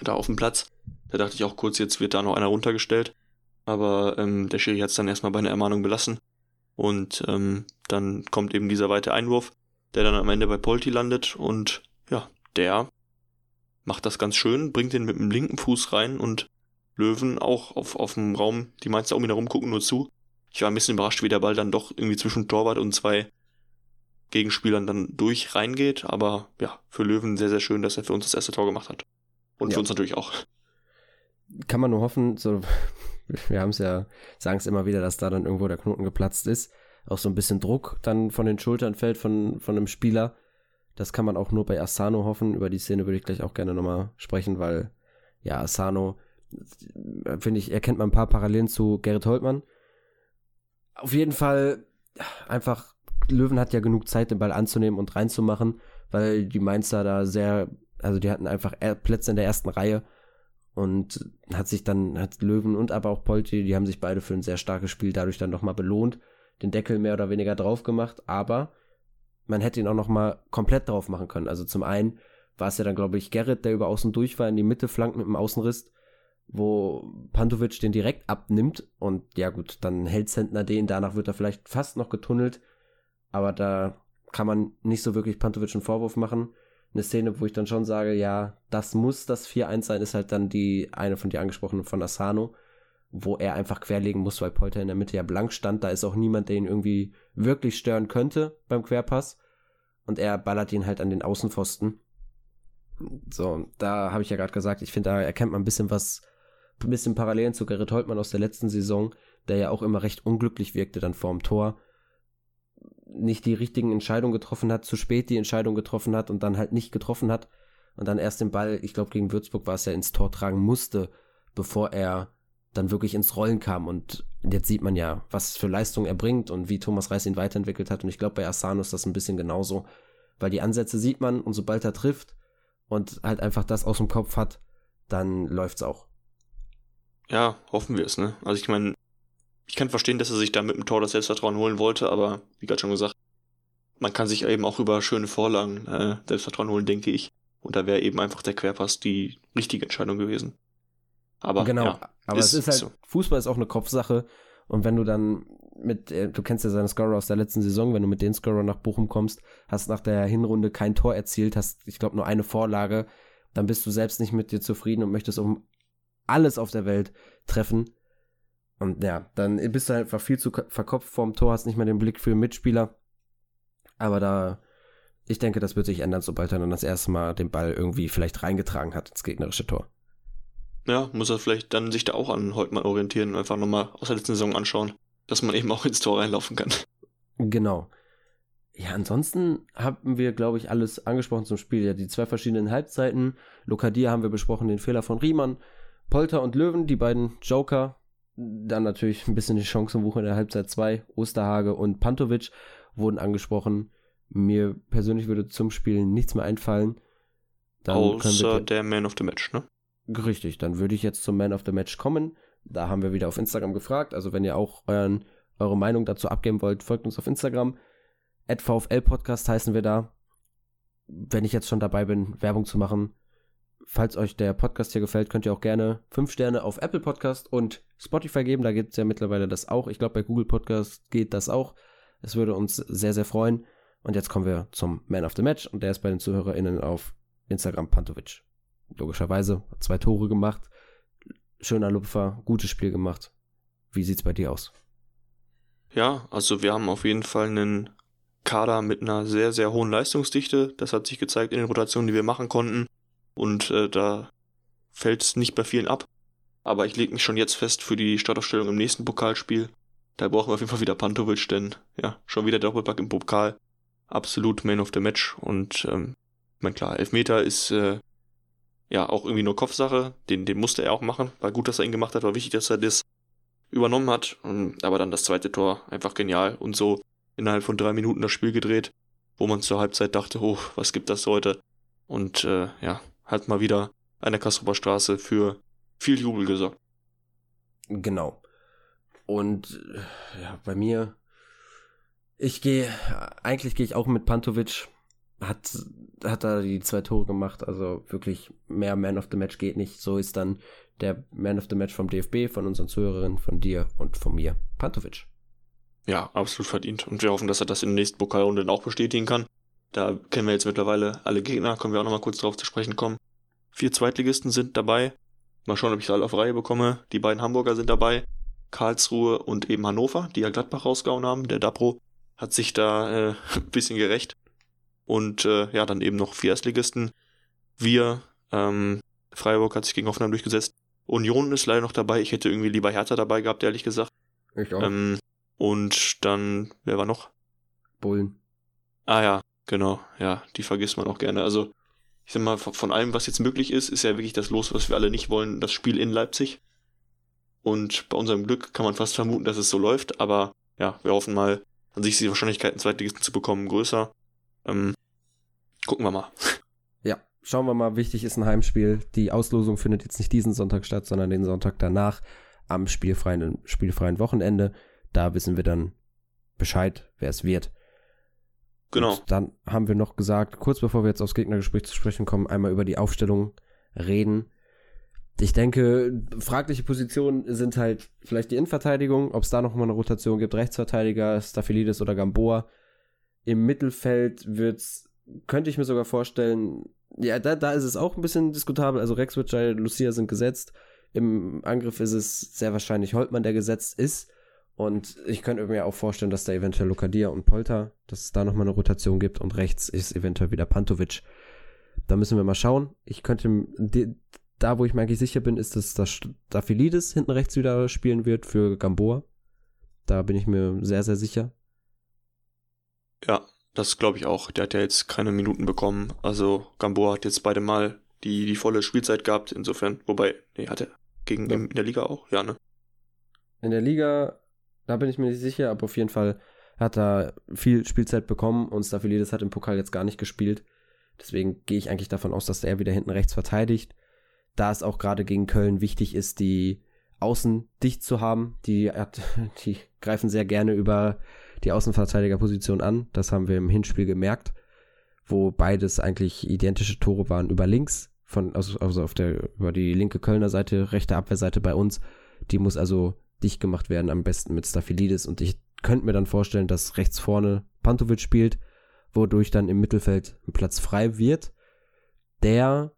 B: da auf dem Platz. Da dachte ich auch kurz, jetzt wird da noch einer runtergestellt. Aber ähm, der Schiri hat es dann erstmal bei einer Ermahnung belassen. Und ähm, dann kommt eben dieser weite Einwurf, der dann am Ende bei Polti landet. Und ja, der macht das ganz schön, bringt den mit dem linken Fuß rein und Löwen auch auf, auf dem Raum, die meinst um ihn herum gucken nur zu. Ich war ein bisschen überrascht, wie der Ball dann doch irgendwie zwischen Torwart und zwei Gegenspielern dann durch reingeht. Aber ja, für Löwen sehr, sehr schön, dass er für uns das erste Tor gemacht hat. Und ja. für uns natürlich auch.
A: Kann man nur hoffen, so, [LAUGHS] wir haben es ja, sagen es immer wieder, dass da dann irgendwo der Knoten geplatzt ist. Auch so ein bisschen Druck dann von den Schultern fällt von, von einem Spieler. Das kann man auch nur bei Asano hoffen. Über die Szene würde ich gleich auch gerne nochmal sprechen, weil ja, Asano finde ich, erkennt man ein paar Parallelen zu Gerrit Holtmann. Auf jeden Fall einfach, Löwen hat ja genug Zeit, den Ball anzunehmen und reinzumachen, weil die Mainzer da sehr, also die hatten einfach Plätze in der ersten Reihe und hat sich dann, hat Löwen und aber auch Polti, die haben sich beide für ein sehr starkes Spiel dadurch dann nochmal belohnt, den Deckel mehr oder weniger drauf gemacht, aber man hätte ihn auch nochmal komplett drauf machen können. Also zum einen war es ja dann, glaube ich, Gerrit, der über außen durch war, in die Mitte flankt mit dem Außenriss wo Pantovic den direkt abnimmt und ja gut, dann hält Sentner den, danach wird er vielleicht fast noch getunnelt, aber da kann man nicht so wirklich Pantovic einen Vorwurf machen. Eine Szene, wo ich dann schon sage, ja, das muss das 4-1 sein, ist halt dann die eine von dir angesprochenen von Asano, wo er einfach querlegen muss, weil Polter in der Mitte ja blank stand. Da ist auch niemand, der ihn irgendwie wirklich stören könnte beim Querpass. Und er ballert ihn halt an den Außenpfosten. So, da habe ich ja gerade gesagt, ich finde, da erkennt man ein bisschen was ein bisschen Parallelen zu Gerrit Holtmann aus der letzten Saison, der ja auch immer recht unglücklich wirkte dann vorm Tor. Nicht die richtigen Entscheidungen getroffen hat, zu spät die Entscheidung getroffen hat und dann halt nicht getroffen hat und dann erst den Ball, ich glaube gegen Würzburg war es ja, ins Tor tragen musste, bevor er dann wirklich ins Rollen kam. Und jetzt sieht man ja, was für Leistung er bringt und wie Thomas Reis ihn weiterentwickelt hat. Und ich glaube, bei Asano ist das ein bisschen genauso, weil die Ansätze sieht man und sobald er trifft und halt einfach das aus dem Kopf hat, dann läuft's auch.
B: Ja, hoffen wir es, ne? Also ich meine, ich kann verstehen, dass er sich da mit dem Tor das Selbstvertrauen holen wollte, aber wie gerade schon gesagt, man kann sich eben auch über schöne Vorlagen äh, Selbstvertrauen holen, denke ich. Und da wäre eben einfach der Querpass die richtige Entscheidung gewesen.
A: Aber genau, ja, aber ist es ist halt, so. Fußball ist auch eine Kopfsache. Und wenn du dann mit, äh, du kennst ja seine Scorer aus der letzten Saison, wenn du mit den Scorer nach Bochum kommst, hast nach der Hinrunde kein Tor erzielt, hast, ich glaube, nur eine Vorlage, dann bist du selbst nicht mit dir zufrieden und möchtest um alles auf der Welt treffen. Und ja, dann bist du halt einfach viel zu verkopft vorm Tor, hast nicht mehr den Blick für den Mitspieler. Aber da, ich denke, das wird sich ändern, sobald er dann das erste Mal den Ball irgendwie vielleicht reingetragen hat ins gegnerische Tor.
B: Ja, muss er vielleicht dann sich da auch an mal orientieren und einfach nochmal aus der letzten Saison anschauen, dass man eben auch ins Tor reinlaufen kann.
A: Genau. Ja, ansonsten haben wir, glaube ich, alles angesprochen zum Spiel. Ja, die zwei verschiedenen Halbzeiten. Lokadia haben wir besprochen, den Fehler von Riemann. Polter und Löwen, die beiden Joker. Dann natürlich ein bisschen die Chancenwuche in der Halbzeit 2. Osterhage und Pantovic wurden angesprochen. Mir persönlich würde zum Spiel nichts mehr einfallen. Dann
B: Außer der Man of the Match, ne?
A: Richtig, dann würde ich jetzt zum Man of the Match kommen. Da haben wir wieder auf Instagram gefragt. Also wenn ihr auch euren, eure Meinung dazu abgeben wollt, folgt uns auf Instagram. VfL Podcast heißen wir da. Wenn ich jetzt schon dabei bin, Werbung zu machen, falls euch der Podcast hier gefällt, könnt ihr auch gerne 5 Sterne auf Apple Podcast und Spotify geben. Da gibt es ja mittlerweile das auch. Ich glaube, bei Google Podcast geht das auch. Es würde uns sehr, sehr freuen. Und jetzt kommen wir zum Man of the Match und der ist bei den ZuhörerInnen auf Instagram Pantovic. Logischerweise hat zwei Tore gemacht. Schöner Lupfer, gutes Spiel gemacht. Wie sieht's bei dir aus?
B: Ja, also wir haben auf jeden Fall einen Kader mit einer sehr, sehr hohen Leistungsdichte. Das hat sich gezeigt in den Rotationen, die wir machen konnten. Und äh, da fällt es nicht bei vielen ab. Aber ich lege mich schon jetzt fest für die Startaufstellung im nächsten Pokalspiel. Da brauchen wir auf jeden Fall wieder Pantovic, denn ja, schon wieder Doppelpack im Pokal. Absolut Man of the Match. Und ähm, mein klar, Elfmeter ist äh, ja auch irgendwie nur Kopfsache. Den, den musste er auch machen. War gut, dass er ihn gemacht hat. War wichtig, dass er das übernommen hat. Und, aber dann das zweite Tor einfach genial. Und so innerhalb von drei Minuten das Spiel gedreht, wo man zur Halbzeit dachte, oh, was gibt das heute? Und äh, ja, hat mal wieder an der Kastrober Straße für viel Jubel gesorgt.
A: Genau. Und ja, bei mir, ich gehe, eigentlich gehe ich auch mit Pantovic. Hat, hat er die zwei Tore gemacht, also wirklich mehr Man of the Match geht nicht. So ist dann der Man of the Match vom DFB, von unseren Zuhörerinnen, von dir und von mir, Pantovic.
B: Ja, absolut verdient. Und wir hoffen, dass er das in der nächsten Pokalrunde auch bestätigen kann. Da kennen wir jetzt mittlerweile alle Gegner, können wir auch nochmal kurz drauf zu sprechen kommen. Vier Zweitligisten sind dabei. Mal schauen, ob ich sie alle auf Reihe bekomme. Die beiden Hamburger sind dabei. Karlsruhe und eben Hannover, die ja Gladbach rausgehauen haben. Der Dapro hat sich da äh, [LAUGHS] ein bisschen gerecht. Und äh, ja, dann eben noch vier Erstligisten. Wir, ähm, Freiburg hat sich gegen Hoffenheim durchgesetzt. Union ist leider noch dabei. Ich hätte irgendwie lieber Hertha dabei gehabt, ehrlich gesagt.
A: Ich auch.
B: Ähm, und dann, wer war noch?
A: Bullen.
B: Ah ja, genau. Ja, die vergisst man auch gerne. Also, ich sag mal, von allem, was jetzt möglich ist, ist ja wirklich das Los, was wir alle nicht wollen, das Spiel in Leipzig. Und bei unserem Glück kann man fast vermuten, dass es so läuft, aber ja, wir hoffen mal, an sich ist die Wahrscheinlichkeit, einen Zweitligisten zu bekommen, größer. Ähm, gucken wir mal. [LAUGHS]
A: Ja, schauen wir mal. Wichtig ist ein Heimspiel. Die Auslosung findet jetzt nicht diesen Sonntag statt, sondern den Sonntag danach am spielfreien, spielfreien Wochenende. Da wissen wir dann Bescheid, wer es wird.
B: Genau.
A: Und dann haben wir noch gesagt, kurz bevor wir jetzt aufs Gegnergespräch zu sprechen kommen, einmal über die Aufstellung reden ich denke, fragliche Positionen sind halt vielleicht die Innenverteidigung, ob es da nochmal eine Rotation gibt, Rechtsverteidiger, Staphylidis oder Gamboa. Im Mittelfeld wird's, könnte ich mir sogar vorstellen, ja, da, da ist es auch ein bisschen diskutabel. Also Rex Witcher, Lucia sind gesetzt. Im Angriff ist es sehr wahrscheinlich Holtmann, der gesetzt ist. Und ich könnte mir auch vorstellen, dass da eventuell Lokadia und Polter, dass es da nochmal eine Rotation gibt. Und rechts ist eventuell wieder Pantovic. Da müssen wir mal schauen. Ich könnte da, wo ich mir eigentlich sicher bin, ist, dass das Staphylidis hinten rechts wieder spielen wird für Gamboa. Da bin ich mir sehr, sehr sicher.
B: Ja, das glaube ich auch. Der hat ja jetzt keine Minuten bekommen. Also Gamboa hat jetzt beide Mal die, die volle Spielzeit gehabt, insofern. Wobei, nee, hat er gegen ja. in der Liga auch? Ja, ne?
A: In der Liga, da bin ich mir nicht sicher, aber auf jeden Fall hat er viel Spielzeit bekommen und Staphylidis hat im Pokal jetzt gar nicht gespielt. Deswegen gehe ich eigentlich davon aus, dass er wieder hinten rechts verteidigt da es auch gerade gegen Köln wichtig ist, die Außen dicht zu haben. Die, [LAUGHS] die greifen sehr gerne über die Außenverteidigerposition an. Das haben wir im Hinspiel gemerkt, wo beides eigentlich identische Tore waren über links, von, also, also auf der, über die linke Kölner Seite, rechte Abwehrseite bei uns. Die muss also dicht gemacht werden, am besten mit Staphylidis. Und ich könnte mir dann vorstellen, dass rechts vorne Pantovic spielt, wodurch dann im Mittelfeld ein Platz frei wird, der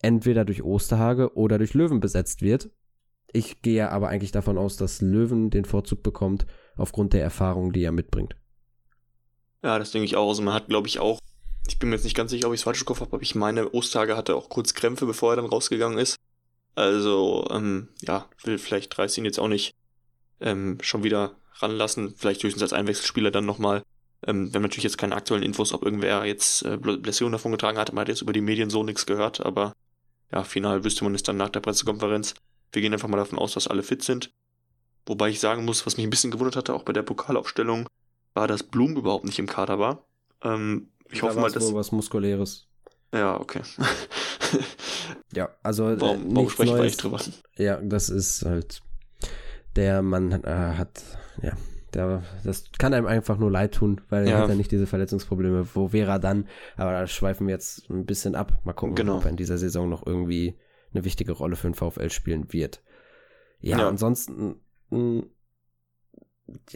A: entweder durch Osterhage oder durch Löwen besetzt wird. Ich gehe aber eigentlich davon aus, dass Löwen den Vorzug bekommt, aufgrund der Erfahrung, die er mitbringt.
B: Ja, das denke ich auch. Also man hat, glaube ich, auch, ich bin mir jetzt nicht ganz sicher, ob ich es falsch im Kopf habe, aber ich meine, Osterhage hatte auch kurz Krämpfe, bevor er dann rausgegangen ist. Also, ähm, ja, will vielleicht Reis ihn jetzt auch nicht ähm, schon wieder ranlassen. Vielleicht höchstens als Einwechselspieler dann nochmal. Ähm, wir haben natürlich jetzt keine aktuellen Infos, ob irgendwer jetzt äh, Blessionen davon getragen hat. Man hat jetzt über die Medien so nichts gehört, aber ja, final wüsste man es dann nach der Pressekonferenz. Wir gehen einfach mal davon aus, dass alle fit sind. Wobei ich sagen muss, was mich ein bisschen gewundert hatte, auch bei der Pokalaufstellung, war, dass Blum überhaupt nicht im Kader war. Ähm, ich da hoffe mal, dass.
A: Wohl was Muskuläres.
B: Ja, okay. [LAUGHS]
A: ja, also.
B: Äh, warum, warum sprechen wir nicht drüber?
A: Ja, das ist halt. Der Mann äh, hat, ja, der, das kann einem einfach nur leid tun, weil ja. er hat ja nicht diese Verletzungsprobleme. Wo wäre er dann? Aber da schweifen wir jetzt ein bisschen ab. Mal gucken, genau. ob er in dieser Saison noch irgendwie eine wichtige Rolle für den VfL spielen wird. Ja, ja. ansonsten, mh,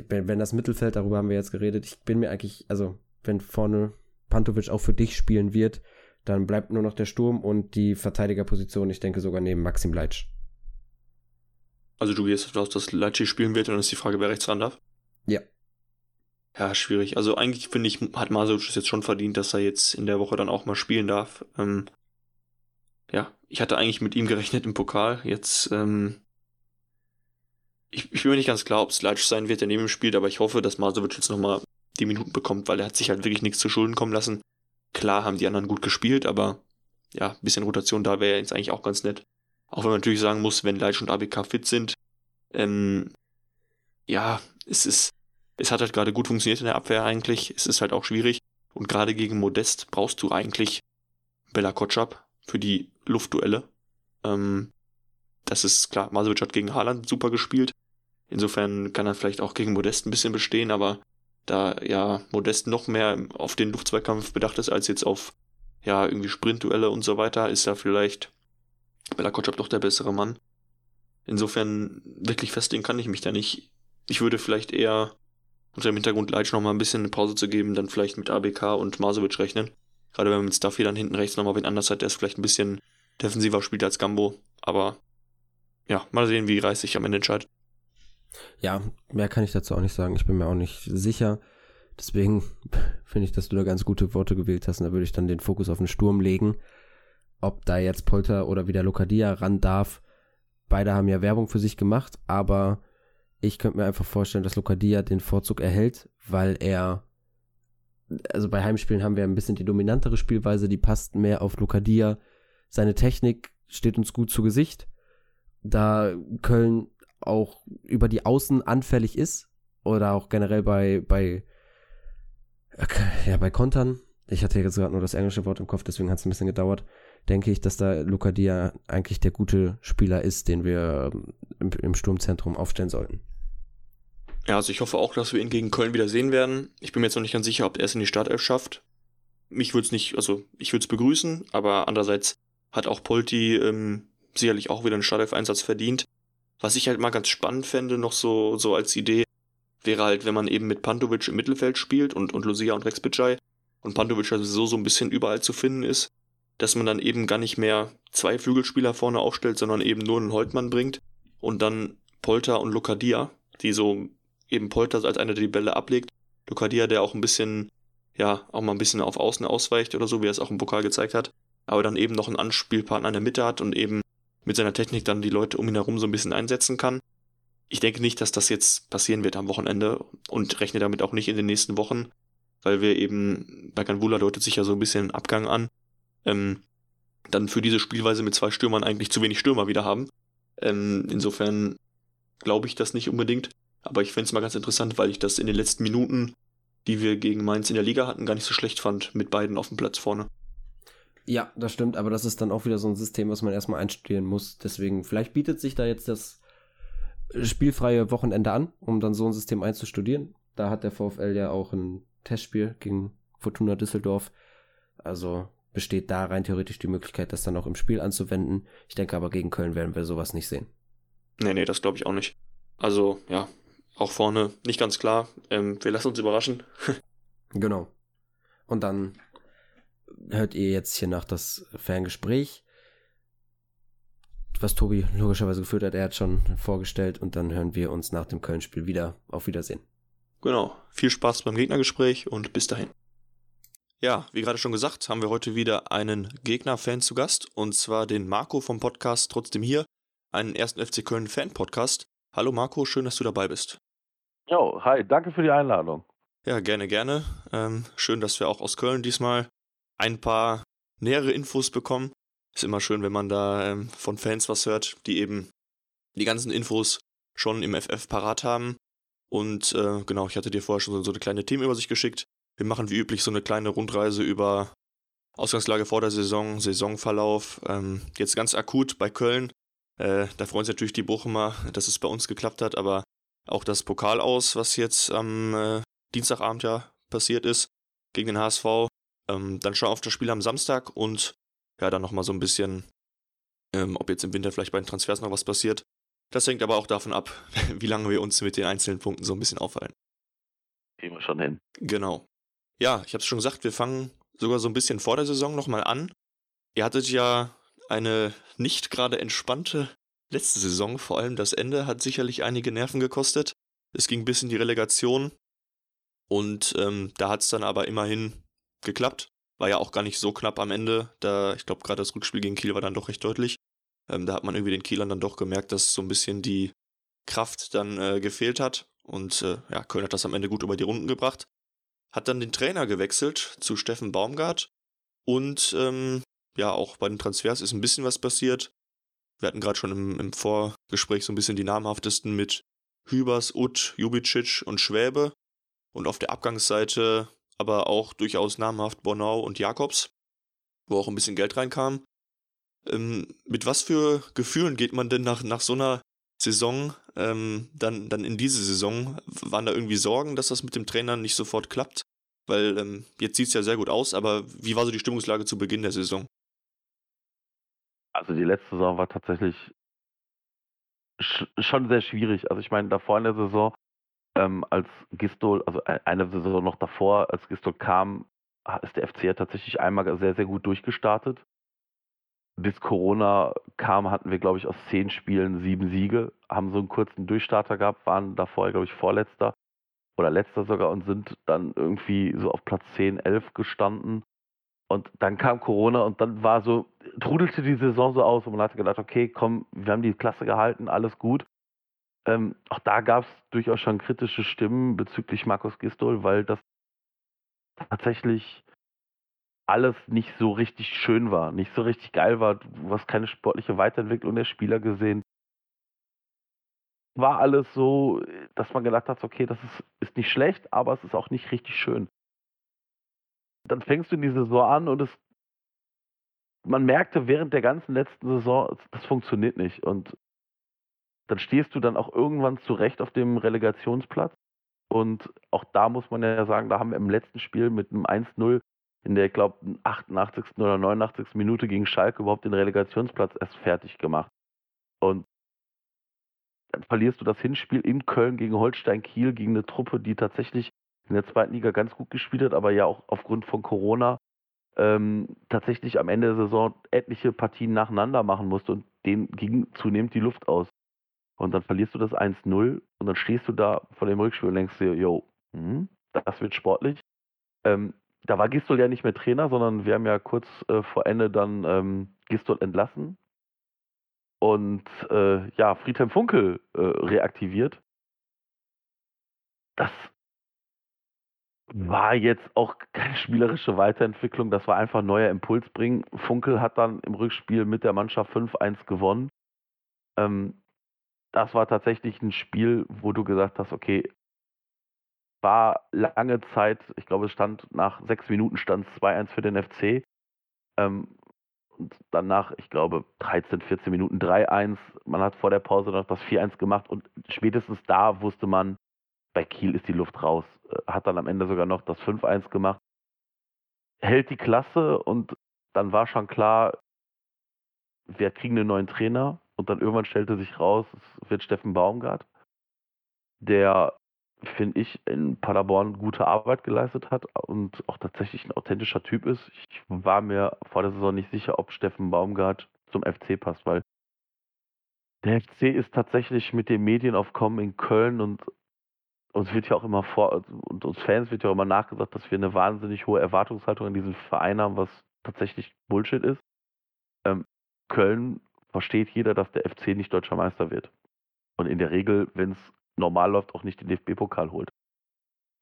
A: wenn das Mittelfeld, darüber haben wir jetzt geredet, ich bin mir eigentlich, also wenn vorne Pantovic auch für dich spielen wird, dann bleibt nur noch der Sturm und die Verteidigerposition, ich denke sogar neben Maxim Leitsch.
B: Also du gehst davon aus, dass Leitsch spielen wird und dann ist die Frage, wer rechts ran darf?
A: Ja.
B: Ja, schwierig. Also eigentlich finde ich, hat Masuc es jetzt schon verdient, dass er jetzt in der Woche dann auch mal spielen darf. Ähm, ja, ich hatte eigentlich mit ihm gerechnet im Pokal. Jetzt, ähm, ich, ich bin mir nicht ganz klar, ob es Leitsch sein wird, der neben ihm spielt, aber ich hoffe, dass Masovic jetzt nochmal die Minuten bekommt, weil er hat sich halt wirklich nichts zu Schulden kommen lassen. Klar haben die anderen gut gespielt, aber ja, ein bisschen Rotation da wäre jetzt eigentlich auch ganz nett. Auch wenn man natürlich sagen muss, wenn Leitsch und ABK fit sind, ähm, ja, es ist, es hat halt gerade gut funktioniert in der Abwehr eigentlich. Es ist halt auch schwierig. Und gerade gegen Modest brauchst du eigentlich Bella Kotschap für die Luftduelle. Ähm, das ist klar, Masovic hat gegen Haaland super gespielt. Insofern kann er vielleicht auch gegen Modest ein bisschen bestehen, aber da ja Modest noch mehr auf den Luftzweikampf bedacht ist als jetzt auf ja irgendwie Sprintduelle und so weiter, ist da vielleicht Bella Kotschap doch der bessere Mann. Insofern wirklich festlegen kann ich mich da nicht. Ich würde vielleicht eher unter dem Hintergrund Leitsch noch mal ein bisschen eine Pause zu geben, dann vielleicht mit ABK und Masovic rechnen. Gerade wenn man mit Stuffy dann hinten rechts nochmal wen anders hat, der ist vielleicht ein bisschen defensiver spielt als Gambo. Aber ja, mal sehen, wie Reis sich am Ende entscheidet.
A: Ja, mehr kann ich dazu auch nicht sagen. Ich bin mir auch nicht sicher. Deswegen [LAUGHS] finde ich, dass du da ganz gute Worte gewählt hast. Und da würde ich dann den Fokus auf den Sturm legen. Ob da jetzt Polter oder wieder Lokadia ran darf. Beide haben ja Werbung für sich gemacht, aber ich könnte mir einfach vorstellen, dass Lokadia den Vorzug erhält, weil er, also bei Heimspielen haben wir ein bisschen die dominantere Spielweise, die passt mehr auf Lokadia. Seine Technik steht uns gut zu Gesicht. Da Köln auch über die Außen anfällig ist oder auch generell bei, bei, ja, bei Kontern. Ich hatte jetzt gerade nur das englische Wort im Kopf, deswegen hat es ein bisschen gedauert. Denke ich, dass da Luca Dia eigentlich der gute Spieler ist, den wir ähm, im, im Sturmzentrum aufstellen sollten.
B: Ja, also ich hoffe auch, dass wir ihn gegen Köln wieder sehen werden. Ich bin mir jetzt noch nicht ganz sicher, ob er es in die Startelf schafft. Mich würde es nicht, also ich würde es begrüßen, aber andererseits hat auch Polti ähm, sicherlich auch wieder einen Startelf-Einsatz verdient. Was ich halt mal ganz spannend fände, noch so, so als Idee, wäre halt, wenn man eben mit Pantovic im Mittelfeld spielt und, und Lucia und Rex Bitschei und Pantovic also so, so ein bisschen überall zu finden ist, dass man dann eben gar nicht mehr zwei Flügelspieler vorne aufstellt, sondern eben nur einen Holtmann bringt und dann Polter und Lucadia, die so eben Polter als einer, der die Bälle ablegt, Lucadia, der auch ein bisschen, ja, auch mal ein bisschen auf Außen ausweicht oder so, wie er es auch im Pokal gezeigt hat, aber dann eben noch einen Anspielpartner in der Mitte hat und eben mit seiner Technik dann die Leute um ihn herum so ein bisschen einsetzen kann. Ich denke nicht, dass das jetzt passieren wird am Wochenende und rechne damit auch nicht in den nächsten Wochen, weil wir eben, bei Ganvula deutet sich ja so ein bisschen Abgang an, ähm, dann für diese Spielweise mit zwei Stürmern eigentlich zu wenig Stürmer wieder haben. Ähm, insofern glaube ich das nicht unbedingt, aber ich fände es mal ganz interessant, weil ich das in den letzten Minuten, die wir gegen Mainz in der Liga hatten, gar nicht so schlecht fand, mit beiden auf dem Platz vorne.
A: Ja, das stimmt, aber das ist dann auch wieder so ein System, was man erstmal einstudieren muss. Deswegen, vielleicht bietet sich da jetzt das spielfreie Wochenende an, um dann so ein System einzustudieren. Da hat der VfL ja auch ein Testspiel gegen Fortuna Düsseldorf. Also besteht da rein theoretisch die Möglichkeit, das dann auch im Spiel anzuwenden. Ich denke aber, gegen Köln werden wir sowas nicht sehen.
B: Nee, nee, das glaube ich auch nicht. Also, ja, auch vorne nicht ganz klar. Ähm, wir lassen uns überraschen. [LAUGHS]
A: genau. Und dann hört ihr jetzt hier nach das Ferngespräch, was Tobi logischerweise geführt hat. Er hat schon vorgestellt und dann hören wir uns nach dem Köln-Spiel wieder. Auf Wiedersehen.
B: Genau. Viel Spaß beim Gegnergespräch und bis dahin. Ja, wie gerade schon gesagt, haben wir heute wieder einen Gegner-Fan zu Gast und zwar den Marco vom Podcast Trotzdem hier, einen ersten FC Köln Fan-Podcast. Hallo Marco, schön, dass du dabei bist.
C: Jo, hi, danke für die Einladung.
B: Ja, gerne, gerne. Ähm, schön, dass wir auch aus Köln diesmal ein paar nähere Infos bekommen. Ist immer schön, wenn man da ähm, von Fans was hört, die eben die ganzen Infos schon im FF parat haben. Und äh, genau, ich hatte dir vorher schon so, eine kleine Themenübersicht geschickt. Wir machen wie üblich so eine kleine Rundreise über Ausgangslage vor der Saison, Saisonverlauf. Ähm, jetzt ganz akut bei Köln. Äh, da freuen sich natürlich die Bochumer, dass es bei uns geklappt hat, aber auch das Pokal aus, was jetzt am äh, Dienstagabend ja passiert ist, gegen den HSV. Ähm, dann schon auf das Spiel am Samstag und ja, dann nochmal so ein bisschen, ähm, ob jetzt im Winter vielleicht bei den Transfers noch was passiert. Das hängt aber auch davon ab, [LAUGHS] wie lange wir uns mit den einzelnen Punkten so ein bisschen aufhalten.
C: Gehen wir schon hin.
B: Genau. Ja, ich habe es schon gesagt, wir fangen sogar so ein bisschen vor der Saison nochmal an. Ihr hattet ja eine nicht gerade entspannte letzte Saison, vor allem das Ende hat sicherlich einige Nerven gekostet. Es ging bis in die Relegation und ähm, da hat es dann aber immerhin geklappt. War ja auch gar nicht so knapp am Ende. Da, ich glaube, gerade das Rückspiel gegen Kiel war dann doch recht deutlich. Ähm, da hat man irgendwie den Kielern dann doch gemerkt, dass so ein bisschen die Kraft dann äh, gefehlt hat. Und äh, ja, Köln hat das am Ende gut über die Runden gebracht hat dann den Trainer gewechselt zu Steffen Baumgart und ähm, ja, auch bei den Transfers ist ein bisschen was passiert. Wir hatten gerade schon im, im, Vorgespräch so ein bisschen die namhaftesten mit Hübers, Utt, Jubicic und Schwäbe und auf der Abgangsseite aber auch durchaus namhaft Bornau und Jakobs, wo auch ein bisschen Geld reinkam. Ähm, mit was für Gefühlen geht man denn nach, nach so einer Saison, ähm, dann, dann in diese Saison, waren da irgendwie Sorgen, dass das mit dem Trainer nicht sofort klappt? Weil ähm, jetzt sieht es ja sehr gut aus, aber wie war so die Stimmungslage zu Beginn der Saison?
C: Also die letzte Saison war tatsächlich sch schon sehr schwierig. Also ich meine, davor in der Saison, ähm, als Gistol, also e-, eine Saison noch davor, als Gistol kam, ist der FC ja tatsächlich einmal sehr, sehr gut durchgestartet bis Corona kam, hatten wir, glaube ich, aus zehn Spielen sieben Siege, haben so einen kurzen Durchstarter gehabt, waren davor, glaube ich, Vorletzter oder Letzter sogar und sind dann irgendwie so auf Platz 10, 11 gestanden. Und dann kam Corona und dann war so, trudelte die Saison so aus und man hatte gedacht, okay, komm, wir haben die Klasse gehalten, alles gut. Ähm, auch da gab es durchaus schon kritische Stimmen bezüglich Markus Gistol, weil das tatsächlich alles nicht so richtig schön war, nicht so richtig geil war. Du hast keine sportliche Weiterentwicklung der Spieler gesehen. War alles so, dass man gedacht hat, okay, das ist, ist nicht schlecht, aber es ist auch nicht richtig schön. Dann fängst du in die Saison an und es, man merkte während der ganzen letzten Saison, das funktioniert nicht. Und dann stehst du dann auch irgendwann zurecht auf dem Relegationsplatz. Und auch da muss man ja sagen, da haben wir im letzten Spiel mit einem 1-0 in der, ich glaube, 88. oder 89. Minute gegen Schalke überhaupt den Relegationsplatz erst fertig gemacht. Und dann verlierst du das Hinspiel in Köln gegen Holstein Kiel, gegen eine Truppe, die tatsächlich in der zweiten Liga ganz gut gespielt hat, aber ja auch aufgrund von Corona ähm, tatsächlich am Ende der Saison etliche Partien nacheinander machen musste und denen ging zunehmend die Luft aus. Und dann verlierst du das 1-0 und dann stehst du da vor dem Rückspiel und denkst dir, yo, hm, das wird sportlich. Ähm, da war Gistol ja nicht mehr Trainer, sondern wir haben ja kurz äh, vor Ende dann ähm, Gistol entlassen und äh, ja, Friedhelm Funkel äh, reaktiviert. Das war jetzt auch keine spielerische Weiterentwicklung, das war einfach neuer Impuls bringen. Funkel hat dann im Rückspiel mit der Mannschaft 5-1 gewonnen. Ähm, das war tatsächlich ein Spiel, wo du gesagt hast, okay, war lange Zeit, ich glaube, es stand nach sechs Minuten stand 2-1 für den FC. Ähm, und danach, ich glaube, 13, 14 Minuten 3-1. Man hat vor der Pause noch das 4-1 gemacht und spätestens da wusste man, bei Kiel ist die Luft raus. Äh, hat dann am Ende sogar noch das 5-1 gemacht. Hält die Klasse und dann war schon klar, wir kriegen einen neuen Trainer. Und dann irgendwann stellte sich raus, es wird Steffen Baumgart, der finde ich, in Paderborn gute Arbeit geleistet hat und auch tatsächlich ein authentischer Typ ist. Ich war mir vor der Saison nicht sicher, ob Steffen Baumgart zum FC passt, weil der FC ist tatsächlich mit den Medienaufkommen in Köln und uns wird ja auch immer vor, und uns Fans wird ja auch immer nachgesagt, dass wir eine wahnsinnig hohe Erwartungshaltung an diesen Verein haben, was tatsächlich Bullshit ist. Ähm, Köln versteht jeder, dass der FC nicht deutscher Meister wird. Und in der Regel, wenn es normal läuft, auch nicht den DFB-Pokal holt.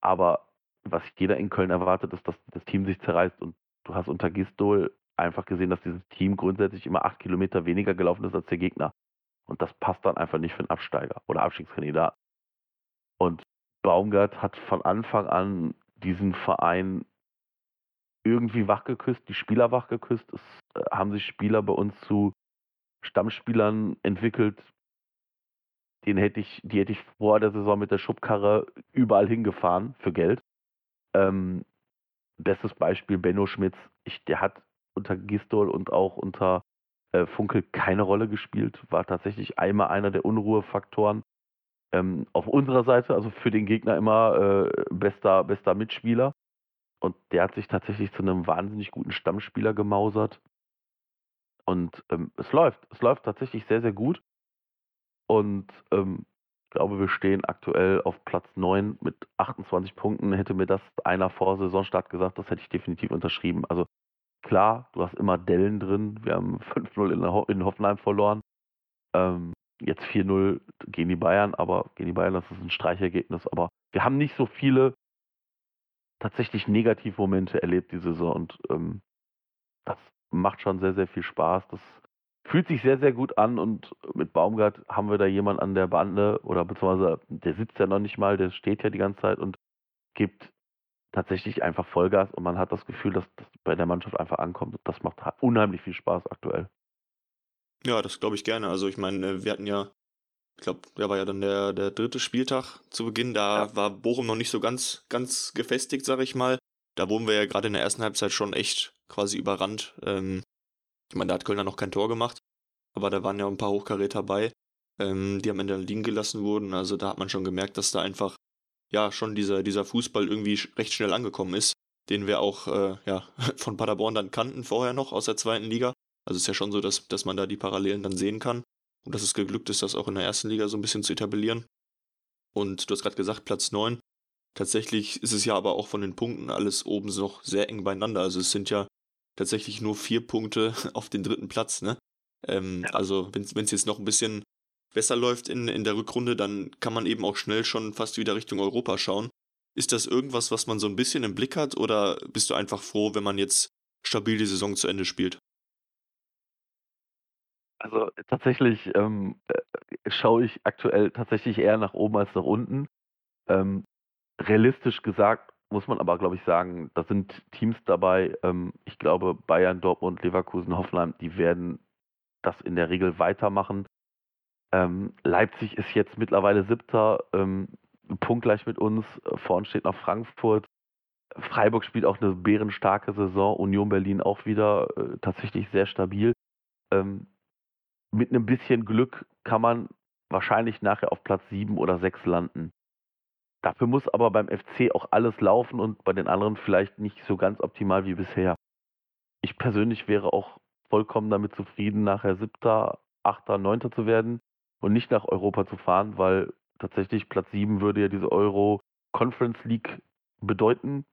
C: Aber was jeder in Köln erwartet, ist, dass das Team sich zerreißt. Und du hast unter Gistol einfach gesehen, dass dieses Team grundsätzlich immer acht Kilometer weniger gelaufen ist als der Gegner. Und das passt dann einfach nicht für einen Absteiger oder Abstiegskandidat. Und Baumgart hat von Anfang an diesen Verein irgendwie wachgeküsst, die Spieler wachgeküsst. Es äh, haben sich Spieler bei uns zu Stammspielern entwickelt, den hätte ich, die hätte ich vor der Saison mit der Schubkarre überall hingefahren für Geld. Ähm, bestes Beispiel Benno Schmitz. Ich, der hat unter Gistol und auch unter äh, Funkel keine Rolle gespielt, war tatsächlich einmal einer der Unruhefaktoren. Ähm, auf unserer Seite, also für den Gegner immer äh, bester, bester Mitspieler. Und der hat sich tatsächlich zu einem wahnsinnig guten Stammspieler gemausert. Und ähm, es läuft. Es läuft tatsächlich sehr, sehr gut. Und ähm, ich glaube, wir stehen aktuell auf Platz 9 mit 28 Punkten. Hätte mir das einer vor Saisonstart gesagt, das hätte ich definitiv unterschrieben. Also klar, du hast immer Dellen drin. Wir haben [LAUGHS] 5-0 in, Ho in, Hoffenheim verloren. Ähm, jetzt 4-0 gegen die Bayern, aber gegen die Bayern, das ist ein Streichergebnis. Aber wir haben nicht so viele tatsächlich Negativmomente erlebt diese Saison und ähm, das macht schon sehr, sehr viel Spaß. Das fühlt sich sehr, sehr gut an und mit Baumgart haben wir da jemanden an der Bande oder beziehungsweise der sitzt ja noch nicht mal, der steht ja die ganze Zeit und gibt tatsächlich einfach Vollgas und man hat das Gefühl, dass das bei der Mannschaft einfach ankommt. Das macht unheimlich viel Spaß aktuell.
B: Ja, das glaube ich gerne. Also ich meine, wir hatten ja, ich glaube, der war ja dann der, der dritte Spieltag zu Beginn. Da ja. war Bochum noch nicht so ganz, ganz gefestigt, sage ich mal. Da wurden wir ja gerade in der ersten Halbzeit schon echt quasi überrannt. Ähm, ich meine, da hat Kölner noch kein Tor gemacht, aber da waren ja ein paar Hochkaräter bei, ähm, die am Ende liegen gelassen wurden. Also da hat man schon gemerkt, dass da einfach ja schon dieser, dieser Fußball irgendwie recht schnell angekommen ist, den wir auch äh, ja, [LAUGHS] von Paderborn dann kannten vorher noch aus der zweiten Liga. Also es ist ja schon so, dass, dass man da die Parallelen dann sehen kann und dass es geglückt ist, das auch in der ersten Liga so ein bisschen zu etablieren. Und du hast gerade gesagt, Platz 9. Tatsächlich ist es ja aber auch von den Punkten alles oben noch sehr eng beieinander. Also es sind ja tatsächlich nur vier Punkte [LAUGHS] auf den dritten Platz. Ne? Ähm, ja. Also wenn es jetzt noch ein bisschen besser läuft in, in der Rückrunde, dann kann man eben auch schnell schon fast wieder Richtung Europa schauen. Ist das irgendwas, was man so ein bisschen im Blick hat oder bist du einfach froh, wenn man jetzt stabil die Saison zu Ende spielt?
C: Also tatsächlich ähm, äh, schaue ich aktuell tatsächlich eher nach oben als nach unten. Ähm, realistisch gesagt muss man aber, glaube ich, sagen, da sind Teams dabei. Ähm, ich glaube, Bayern, Dortmund, Leverkusen, Hoffenheim, die werden das in der Regel weitermachen. Ähm, Leipzig ist jetzt mittlerweile siebter, ähm, punktgleich mit uns. Vorn steht noch Frankfurt. Freiburg spielt auch eine bärenstarke Saison. Union Berlin auch wieder äh, tatsächlich sehr stabil. Ähm, mit einem bisschen Glück kann man wahrscheinlich nachher auf Platz sieben oder sechs landen. Dafür muss aber beim FC auch alles laufen und bei den anderen vielleicht nicht so ganz optimal wie bisher. Ich persönlich wäre auch vollkommen damit zufrieden, nachher siebter, achter, neunter zu werden und nicht nach Europa zu fahren, weil tatsächlich Platz sieben würde ja diese Euro Conference League bedeuten.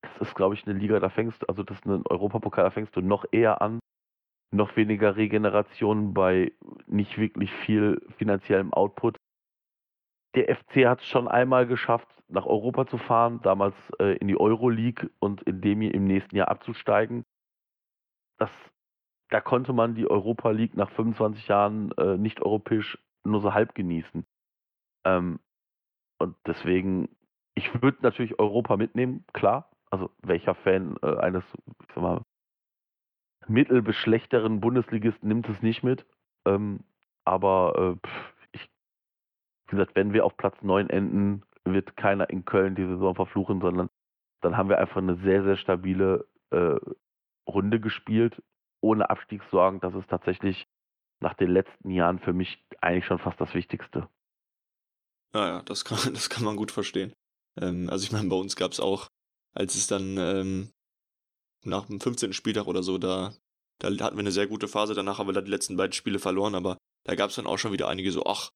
C: Das ist, glaube ich, eine Liga, da fängst du, also das ist ein Europapokal, da fängst du noch eher an. Noch weniger Regeneration bei nicht wirklich viel finanziellem Output der FC hat es schon einmal geschafft, nach Europa zu fahren, damals äh, in die Euroleague und in dem im nächsten Jahr abzusteigen. Das, da konnte man die Europa League nach 25 Jahren äh, nicht europäisch nur so halb genießen. Ähm, und deswegen, ich würde natürlich Europa mitnehmen, klar. Also welcher Fan äh, eines, ich sag mal, mittel bis schlechteren Bundesligisten nimmt es nicht mit. Ähm, aber äh, pff, wie gesagt, wenn wir auf Platz 9 enden, wird keiner in Köln die Saison verfluchen, sondern dann haben wir einfach eine sehr, sehr stabile äh, Runde gespielt, ohne Abstiegssorgen. Das ist tatsächlich nach den letzten Jahren für mich eigentlich schon fast das Wichtigste.
B: Ja, ja, das kann, [LAUGHS] das kann man gut verstehen. Ähm, also ich meine, bei uns gab es auch, als es dann ähm, nach dem 15. Spieltag oder so, da, da hatten wir eine sehr gute Phase, danach haben wir dann die letzten beiden Spiele verloren, aber da gab es dann auch schon wieder einige so, ach,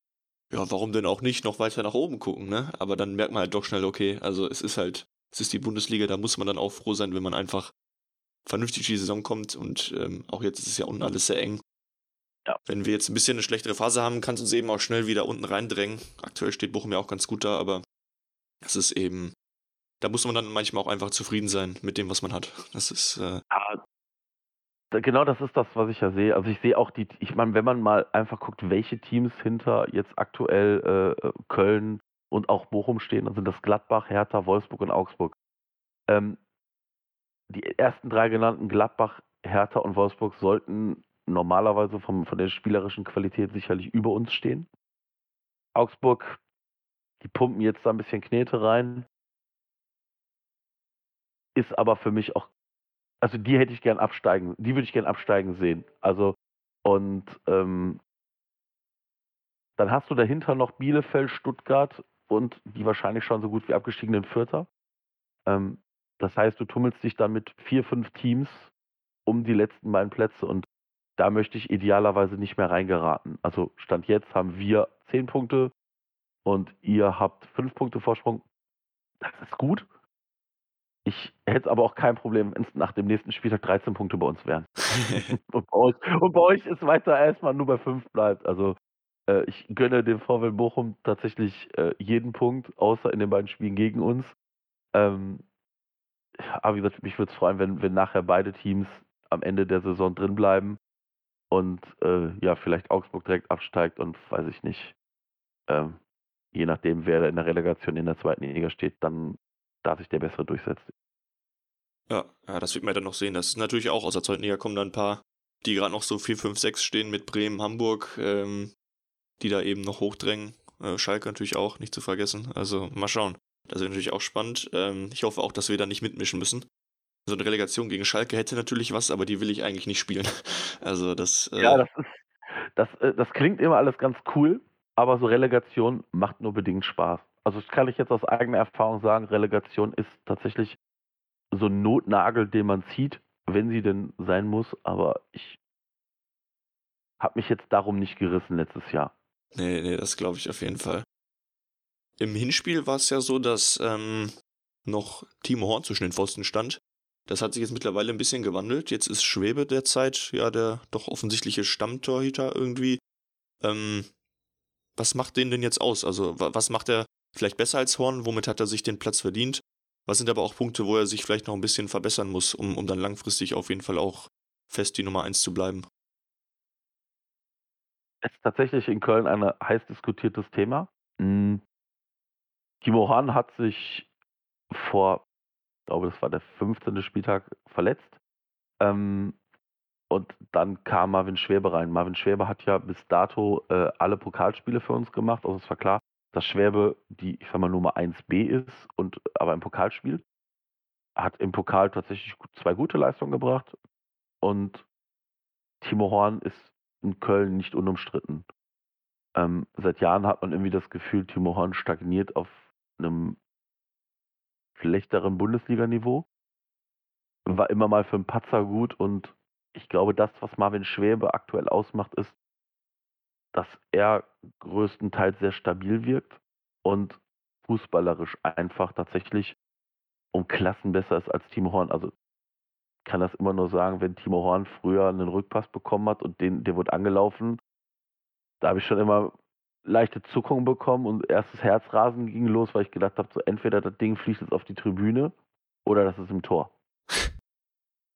B: ja, warum denn auch nicht noch weiter nach oben gucken, ne? Aber dann merkt man halt doch schnell, okay, also es ist halt, es ist die Bundesliga, da muss man dann auch froh sein, wenn man einfach vernünftig die Saison kommt und ähm, auch jetzt ist es ja unten alles sehr eng. Ja. Wenn wir jetzt ein bisschen eine schlechtere Phase haben, kann es uns eben auch schnell wieder unten reindrängen. Aktuell steht Bochum ja auch ganz gut da, aber das ist eben, da muss man dann manchmal auch einfach zufrieden sein mit dem, was man hat. Das ist. Äh, ja,
C: Genau das ist das, was ich ja sehe. Also ich sehe auch die, ich meine, wenn man mal einfach guckt, welche Teams hinter jetzt aktuell äh, Köln und auch Bochum stehen, dann sind das Gladbach, Hertha, Wolfsburg und Augsburg. Ähm, die ersten drei genannten Gladbach, Hertha und Wolfsburg sollten normalerweise vom, von der spielerischen Qualität sicherlich über uns stehen. Augsburg, die pumpen jetzt da ein bisschen Knete rein. Ist aber für mich auch, also die hätte ich gern absteigen, die würde ich gern absteigen sehen. Also, und ähm, dann hast du dahinter noch Bielefeld, Stuttgart und die wahrscheinlich schon so gut wie abgestiegenen Vierter. Ähm, das heißt, du tummelst dich dann mit vier, fünf Teams um die letzten beiden Plätze und da möchte ich idealerweise nicht mehr reingeraten. Also Stand jetzt haben wir zehn Punkte und ihr habt fünf Punkte Vorsprung. Das ist gut. Ich hätte aber auch kein Problem, wenn es nach dem nächsten Spieltag 13 Punkte bei uns wären. [LAUGHS] [LAUGHS] und, bei euch, und bei euch ist weiter erstmal nur bei fünf bleibt. Also äh, ich gönne dem VW Bochum tatsächlich äh, jeden Punkt, außer in den beiden Spielen gegen uns. Ähm, aber wie gesagt, mich würde es freuen, wenn, wenn nachher beide Teams am Ende der Saison drin bleiben und äh, ja, vielleicht Augsburg direkt absteigt und weiß ich nicht. Ähm, je nachdem, wer in der Relegation in der zweiten Liga steht, dann darf sich der Bessere durchsetzen.
B: Ja, ja, das wird man dann noch sehen. Das ist natürlich auch aus der zweiten Liga kommen da ein paar, die gerade noch so 4, 5, 6 stehen mit Bremen, Hamburg, ähm, die da eben noch hochdrängen. Äh, Schalke natürlich auch, nicht zu vergessen. Also mal schauen. Das ist natürlich auch spannend. Ähm, ich hoffe auch, dass wir da nicht mitmischen müssen. So eine Relegation gegen Schalke hätte natürlich was, aber die will ich eigentlich nicht spielen. [LAUGHS] Also das.
C: Äh ja, das ist. Das, äh, das klingt immer alles ganz cool, aber so Relegation macht nur bedingt Spaß. Also das kann ich jetzt aus eigener Erfahrung sagen, Relegation ist tatsächlich so ein Notnagel, den man zieht, wenn sie denn sein muss, aber ich habe mich jetzt darum nicht gerissen letztes Jahr.
B: Nee, nee, das glaube ich auf jeden Fall. Im Hinspiel war es ja so, dass ähm, noch Timo Horn zwischen den Pfosten stand. Das hat sich jetzt mittlerweile ein bisschen gewandelt. Jetzt ist Schwebe derzeit ja der doch offensichtliche Stammtorhüter irgendwie. Ähm, was macht den denn jetzt aus? Also, was macht er vielleicht besser als Horn? Womit hat er sich den Platz verdient? Was sind aber auch Punkte, wo er sich vielleicht noch ein bisschen verbessern muss, um, um dann langfristig auf jeden Fall auch fest die Nummer 1 zu bleiben?
C: Es ist tatsächlich in Köln ein heiß diskutiertes Thema. Hm. Timo Hahn hat sich vor, ich glaube, das war der 15. Spieltag, verletzt. Ähm, und dann kam Marvin Schwäbe rein. Marvin Schwäbe hat ja bis dato äh, alle Pokalspiele für uns gemacht. Also es war klar, dass Schwäbe die, ich sag mal, Nummer 1b ist und aber im Pokalspiel. Hat im Pokal tatsächlich zwei gute Leistungen gebracht. Und Timo Horn ist in Köln nicht unumstritten. Ähm, seit Jahren hat man irgendwie das Gefühl, Timo Horn stagniert auf einem schlechteren Bundesliganiveau. War immer mal für einen Patzer gut und ich glaube, das, was Marvin Schwäbe aktuell ausmacht, ist, dass er größtenteils sehr stabil wirkt und fußballerisch einfach tatsächlich um Klassen besser ist als Timo Horn. Also kann das immer nur sagen, wenn Timo Horn früher einen Rückpass bekommen hat und den, der wurde angelaufen, da habe ich schon immer leichte Zuckung bekommen und erstes Herzrasen ging los, weil ich gedacht habe, so entweder das Ding fliegt jetzt auf die Tribüne oder das ist im Tor.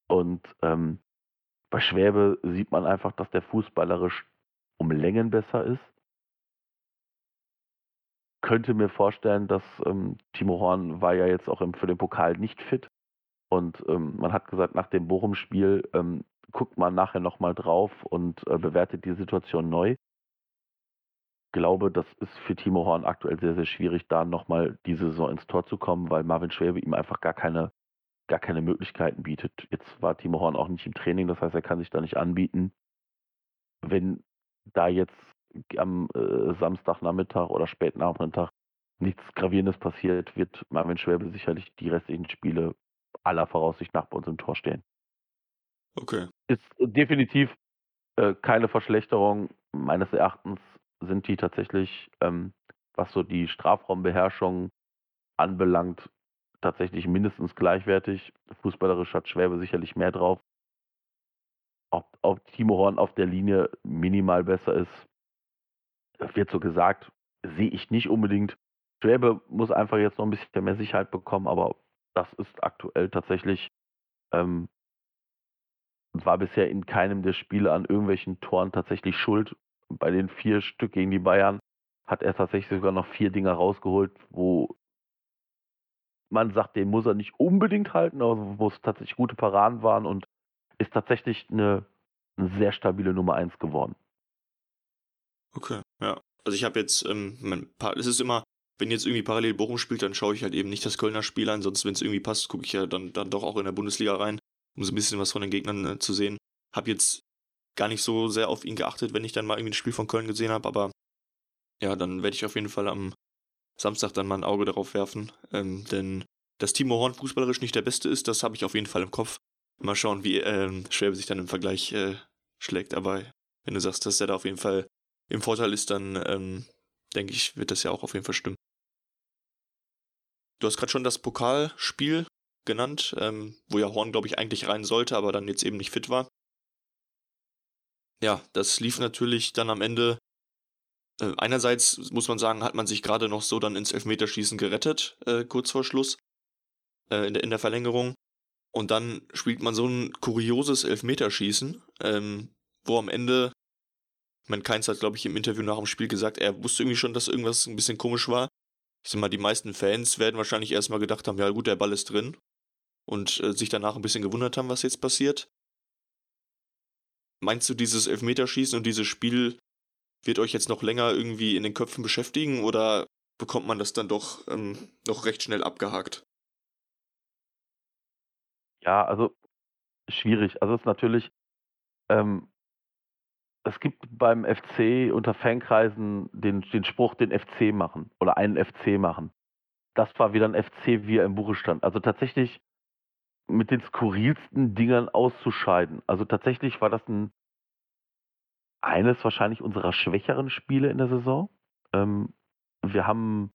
C: Und ähm, bei Schwäbe sieht man einfach, dass der fußballerisch um Längen besser ist. Könnte mir vorstellen, dass ähm, Timo Horn war ja jetzt auch im, für den Pokal nicht fit. Und ähm, man hat gesagt, nach dem Bochum-Spiel ähm, guckt man nachher nochmal drauf und äh, bewertet die Situation neu. Ich glaube, das ist für Timo Horn aktuell sehr, sehr schwierig, da nochmal diese Saison ins Tor zu kommen, weil Marvin Schwäbe ihm einfach gar keine, gar keine Möglichkeiten bietet. Jetzt war Timo Horn auch nicht im Training, das heißt, er kann sich da nicht anbieten. Wenn da jetzt am äh, Samstagnachmittag oder späten Nachmittag nichts Gravierendes passiert, wird Marvin Schwäbe sicherlich die restlichen Spiele aller Voraussicht nach bei uns im Tor stehen.
B: Okay.
C: Ist definitiv äh, keine Verschlechterung. Meines Erachtens sind die tatsächlich, ähm, was so die Strafraumbeherrschung anbelangt, tatsächlich mindestens gleichwertig. Fußballerisch hat Schwäbe sicherlich mehr drauf. Ob, ob Timo Horn auf der Linie minimal besser ist, wird so gesagt, sehe ich nicht unbedingt. Schwäbe muss einfach jetzt noch ein bisschen mehr Sicherheit bekommen, aber das ist aktuell tatsächlich, ähm, war bisher in keinem der Spiele an irgendwelchen Toren tatsächlich schuld. Bei den vier Stück gegen die Bayern hat er tatsächlich sogar noch vier Dinger rausgeholt, wo man sagt, den muss er nicht unbedingt halten, aber wo es tatsächlich gute Paraden waren und ist tatsächlich eine, eine sehr stabile Nummer 1 geworden.
B: Okay, ja. Also ich habe jetzt, ähm, mein, es ist immer, wenn jetzt irgendwie parallel Bochum spielt, dann schaue ich halt eben nicht das Kölner Spiel an, sonst wenn es irgendwie passt, gucke ich ja dann, dann doch auch in der Bundesliga rein, um so ein bisschen was von den Gegnern äh, zu sehen. Hab jetzt gar nicht so sehr auf ihn geachtet, wenn ich dann mal irgendwie ein Spiel von Köln gesehen habe, aber ja, dann werde ich auf jeden Fall am Samstag dann mal ein Auge darauf werfen, ähm, denn dass Timo Horn fußballerisch nicht der Beste ist, das habe ich auf jeden Fall im Kopf. Mal schauen, wie ähm, Schwäbe sich dann im Vergleich äh, schlägt, aber wenn du sagst, dass er da auf jeden Fall im Vorteil ist, dann ähm, denke ich, wird das ja auch auf jeden Fall stimmen. Du hast gerade schon das Pokalspiel genannt, ähm, wo ja Horn, glaube ich, eigentlich rein sollte, aber dann jetzt eben nicht fit war. Ja, das lief natürlich dann am Ende. Äh, einerseits muss man sagen, hat man sich gerade noch so dann ins Elfmeterschießen gerettet, äh, kurz vor Schluss, äh, in, der, in der Verlängerung. Und dann spielt man so ein kurioses Elfmeterschießen, ähm, wo am Ende, mein Keins hat, glaube ich, im Interview nach dem Spiel gesagt, er wusste irgendwie schon, dass irgendwas ein bisschen komisch war. Ich sag mal, die meisten Fans werden wahrscheinlich erstmal gedacht haben, ja gut, der Ball ist drin. Und äh, sich danach ein bisschen gewundert haben, was jetzt passiert. Meinst du, dieses Elfmeterschießen und dieses Spiel wird euch jetzt noch länger irgendwie in den Köpfen beschäftigen oder bekommt man das dann doch ähm, noch recht schnell abgehakt?
C: Ja, also schwierig. Also es ist natürlich, ähm, es gibt beim FC unter Fankreisen den, den Spruch, den FC machen oder einen FC machen. Das war wieder ein FC, wie er im Buche stand. Also tatsächlich mit den skurrilsten Dingern auszuscheiden. Also tatsächlich war das ein eines wahrscheinlich unserer schwächeren Spiele in der Saison. Ähm, wir haben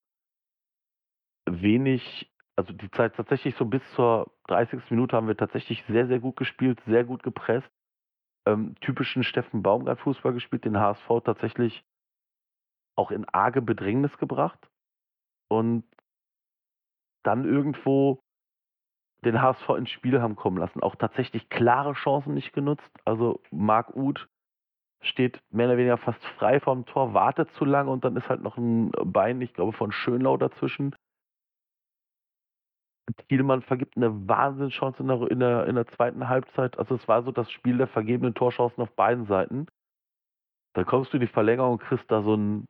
C: wenig, also die Zeit tatsächlich so bis zur 30. Minute haben wir tatsächlich sehr, sehr gut gespielt, sehr gut gepresst. Ähm, typischen Steffen Baumgart Fußball gespielt, den HSV tatsächlich auch in arge Bedrängnis gebracht. Und dann irgendwo den HSV ins Spiel haben kommen lassen. Auch tatsächlich klare Chancen nicht genutzt. Also Marc Uth steht mehr oder weniger fast frei vom Tor, wartet zu lange und dann ist halt noch ein Bein, ich glaube, von Schönlau dazwischen. Thielmann vergibt eine Wahnsinnschance in der, in, der, in der zweiten Halbzeit. Also es war so das Spiel der vergebenen Torchancen auf beiden Seiten. Dann kommst du in die Verlängerung und kriegst da so ein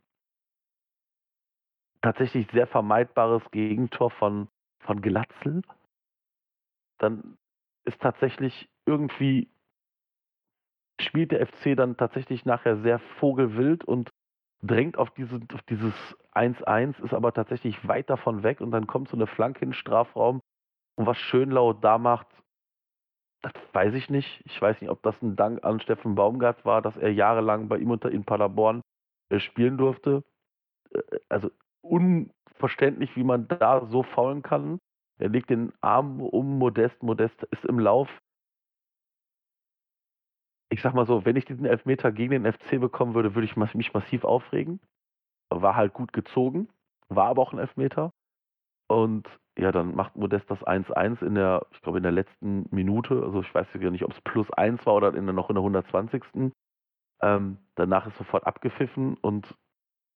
C: tatsächlich sehr vermeidbares Gegentor von, von Glatzel dann ist tatsächlich irgendwie spielt der FC dann tatsächlich nachher sehr vogelwild und drängt auf, diese, auf dieses 1-1, ist aber tatsächlich weit davon weg und dann kommt so eine Flanke in den Strafraum. Und was Schönlau da macht, das weiß ich nicht. Ich weiß nicht, ob das ein Dank an Steffen Baumgart war, dass er jahrelang bei ihm unter in Paderborn äh, spielen durfte. Äh, also unverständlich, wie man da so faulen kann. Er legt den Arm um Modest. Modest ist im Lauf. Ich sag mal so, wenn ich diesen Elfmeter gegen den FC bekommen würde, würde ich mich massiv aufregen. War halt gut gezogen, war aber auch ein Elfmeter. Und ja, dann macht Modest das 1-1 in der, ich glaube, in der letzten Minute. Also ich weiß ja nicht, ob es plus 1 war oder in der, noch in der 120. Ähm, danach ist sofort abgepfiffen und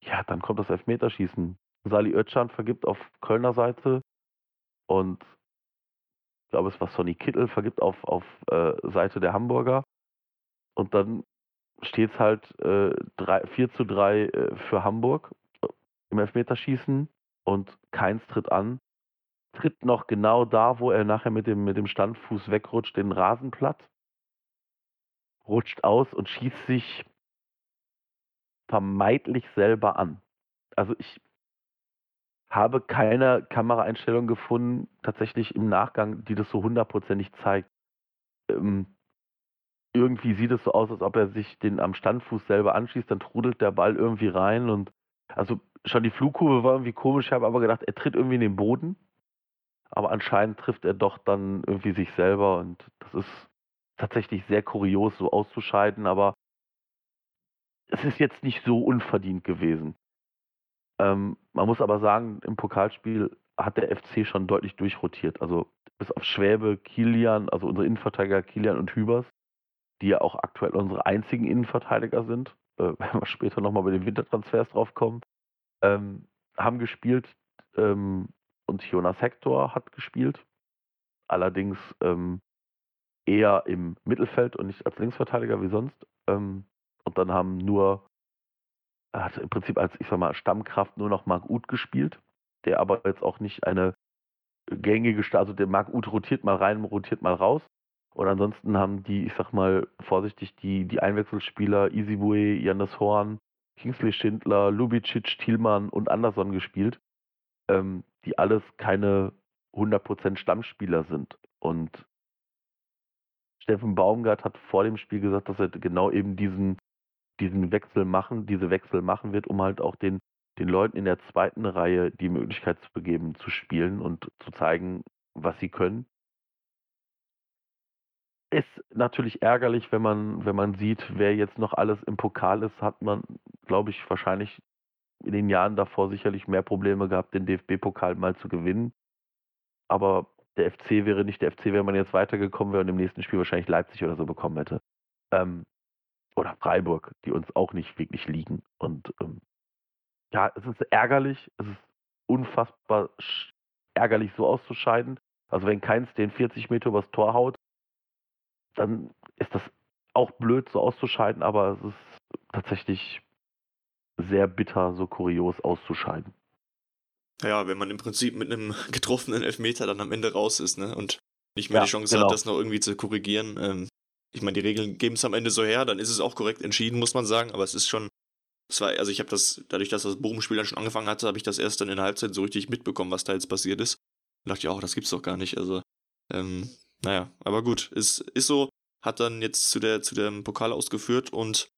C: ja, dann kommt das Elfmeterschießen. Sali Özcan vergibt auf Kölner Seite und ich glaube, es war Sonny Kittel vergibt auf, auf äh, Seite der Hamburger. Und dann steht es halt äh, 3, 4 zu 3 äh, für Hamburg äh, im Elfmeterschießen und keins tritt an. Tritt noch genau da, wo er nachher mit dem, mit dem Standfuß wegrutscht, den Rasen platt. Rutscht aus und schießt sich vermeidlich selber an. Also ich habe keine Kameraeinstellung gefunden, tatsächlich im Nachgang, die das so hundertprozentig zeigt. Ähm, irgendwie sieht es so aus, als ob er sich den am Standfuß selber anschießt, dann trudelt der Ball irgendwie rein und also schon die Flugkurve war irgendwie komisch, ich habe aber gedacht, er tritt irgendwie in den Boden, aber anscheinend trifft er doch dann irgendwie sich selber und das ist tatsächlich sehr kurios, so auszuscheiden, aber es ist jetzt nicht so unverdient gewesen. Ähm, man muss aber sagen, im Pokalspiel hat der FC schon deutlich durchrotiert. Also bis auf Schwäbe, Kilian, also unsere Innenverteidiger Kilian und Hübers, die ja auch aktuell unsere einzigen Innenverteidiger sind, äh, [LAUGHS] wenn wir später nochmal bei den Wintertransfers drauf kommen, ähm, haben gespielt. Ähm, und Jonas Hector hat gespielt. Allerdings ähm, eher im Mittelfeld und nicht als Linksverteidiger wie sonst. Ähm, und dann haben nur, hat im Prinzip als, ich sag mal, Stammkraft nur noch Marc Uth gespielt, der aber jetzt auch nicht eine gängige, also der Marc Uth rotiert mal rein, rotiert mal raus. Und ansonsten haben die, ich sag mal vorsichtig, die, die Einwechselspieler Isibue, Janis Horn, Kingsley Schindler, Lubicic, Thielmann und Anderson gespielt, ähm, die alles keine 100% Stammspieler sind. Und Steffen Baumgart hat vor dem Spiel gesagt, dass er genau eben diesen, diesen Wechsel machen, diese Wechsel machen wird, um halt auch den, den Leuten in der zweiten Reihe die Möglichkeit zu begeben, zu spielen und zu zeigen, was sie können. Natürlich ärgerlich, wenn man, wenn man sieht, wer jetzt noch alles im Pokal ist, hat man, glaube ich, wahrscheinlich in den Jahren davor sicherlich mehr Probleme gehabt, den DFB-Pokal mal zu gewinnen. Aber der FC wäre nicht der FC, wenn man jetzt weitergekommen wäre und im nächsten Spiel wahrscheinlich Leipzig oder so bekommen hätte. Ähm, oder Freiburg, die uns auch nicht wirklich liegen. Und ähm, ja, es ist ärgerlich, es ist unfassbar ärgerlich, so auszuscheiden. Also wenn keins den 40 Meter übers Tor haut, dann ist das auch blöd, so auszuscheiden, aber es ist tatsächlich sehr bitter, so kurios auszuscheiden.
B: Ja, wenn man im Prinzip mit einem [LAUGHS] getroffenen Elfmeter dann am Ende raus ist, ne? Und nicht mehr ja, die Chance genau. hat, das noch irgendwie zu korrigieren. Ähm, ich meine, die Regeln geben es am Ende so her, dann ist es auch korrekt entschieden, muss man sagen, aber es ist schon. Es war, also ich habe das, dadurch, dass das Bochum-Spiel dann schon angefangen hatte, habe ich das erst dann in der Halbzeit so richtig mitbekommen, was da jetzt passiert ist. Und dachte ich auch, das gibt's doch gar nicht. Also, ähm, naja, aber gut, ist, ist so, hat dann jetzt zu der, zu dem Pokal ausgeführt und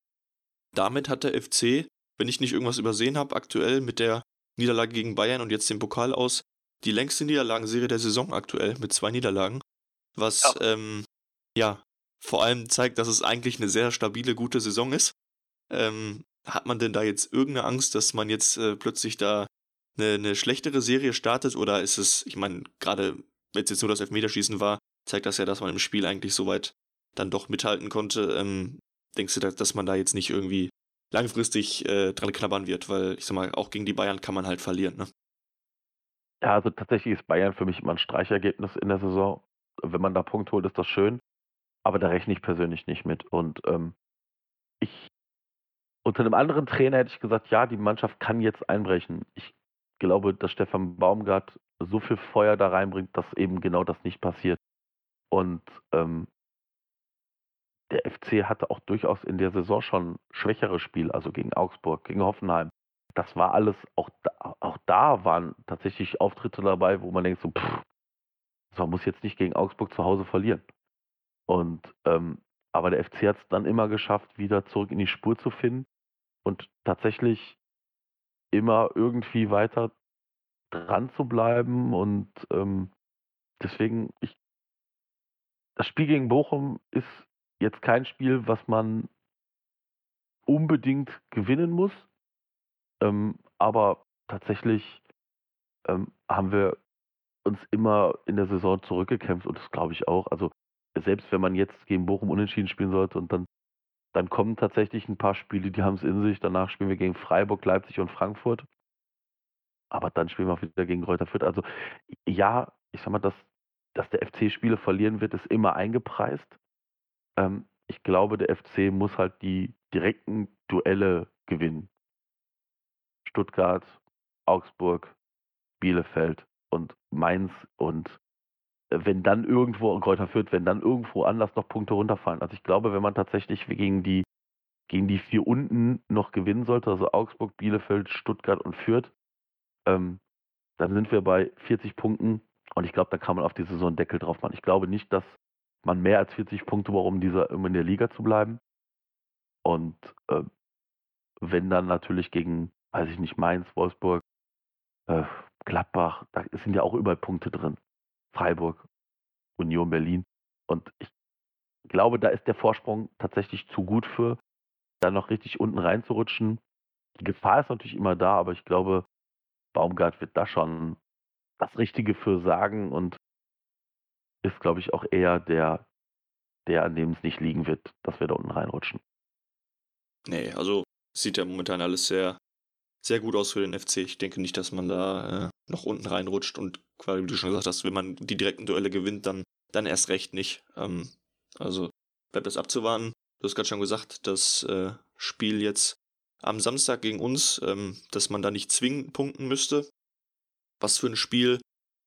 B: damit hat der FC, wenn ich nicht irgendwas übersehen habe, aktuell mit der Niederlage gegen Bayern und jetzt den Pokal aus. Die längste Niederlagenserie der Saison aktuell mit zwei Niederlagen. Was ja. Ähm, ja vor allem zeigt, dass es eigentlich eine sehr stabile, gute Saison ist. Ähm, hat man denn da jetzt irgendeine Angst, dass man jetzt äh, plötzlich da eine, eine, schlechtere Serie startet? Oder ist es, ich meine, gerade wenn es jetzt nur das Elfmeterschießen war, zeigt das ja, dass man im Spiel eigentlich soweit dann doch mithalten konnte. Ähm, denkst du, dass man da jetzt nicht irgendwie langfristig äh, dran knabbern wird, weil ich sag mal, auch gegen die Bayern kann man halt verlieren, ne?
C: Ja, also tatsächlich ist Bayern für mich immer ein Streichergebnis in der Saison. Wenn man da Punkt holt, ist das schön. Aber da rechne ich persönlich nicht mit. Und ähm, ich unter einem anderen Trainer hätte ich gesagt, ja, die Mannschaft kann jetzt einbrechen. Ich glaube, dass Stefan Baumgart so viel Feuer da reinbringt, dass eben genau das nicht passiert. Und ähm, der FC hatte auch durchaus in der Saison schon schwächere Spiele, also gegen Augsburg, gegen Hoffenheim. Das war alles, auch da, auch da waren tatsächlich Auftritte dabei, wo man denkt, so, pff, man muss jetzt nicht gegen Augsburg zu Hause verlieren. Und ähm, aber der FC hat es dann immer geschafft, wieder zurück in die Spur zu finden und tatsächlich immer irgendwie weiter dran zu bleiben. Und ähm, deswegen, ich, das Spiel gegen Bochum ist jetzt kein Spiel, was man unbedingt gewinnen muss. Ähm, aber tatsächlich ähm, haben wir uns immer in der Saison zurückgekämpft und das glaube ich auch. Also selbst wenn man jetzt gegen Bochum unentschieden spielen sollte und dann, dann kommen tatsächlich ein paar Spiele, die haben es in sich. Danach spielen wir gegen Freiburg, Leipzig und Frankfurt. Aber dann spielen wir wieder gegen Reuter Fürth. Also ja, ich sag mal, dass, dass der FC Spiele verlieren wird, ist immer eingepreist. Ähm, ich glaube, der FC muss halt die direkten Duelle gewinnen. Stuttgart, Augsburg, Bielefeld und Mainz und äh, wenn dann irgendwo, Kräuter führt, wenn dann irgendwo anders noch Punkte runterfallen. Also ich glaube, wenn man tatsächlich gegen die, gegen die vier unten noch gewinnen sollte, also Augsburg, Bielefeld, Stuttgart und Fürth, ähm, dann sind wir bei 40 Punkten und ich glaube, da kann man auf die Saison Deckel drauf machen. Ich glaube nicht, dass man mehr als 40 Punkte braucht, um, dieser, um in der Liga zu bleiben. Und äh, wenn dann natürlich gegen, weiß ich nicht, Mainz, Wolfsburg, äh, Gladbach, da sind ja auch überall Punkte drin. Freiburg, Union Berlin. Und ich glaube, da ist der Vorsprung tatsächlich zu gut für, da noch richtig unten reinzurutschen. Die Gefahr ist natürlich immer da, aber ich glaube, Baumgart wird da schon das Richtige für sagen und ist, glaube ich, auch eher der, der, an dem es nicht liegen wird, dass wir da unten reinrutschen.
B: Nee, also sieht ja momentan alles sehr, sehr gut aus für den FC. Ich denke nicht, dass man da äh, noch unten reinrutscht und quasi, wie du schon gesagt hast, wenn man die direkten Duelle gewinnt, dann, dann erst recht nicht. Ähm, also bleibt das abzuwarten. Du hast gerade schon gesagt, das äh, Spiel jetzt am Samstag gegen uns, ähm, dass man da nicht zwingend punkten müsste. Was für ein Spiel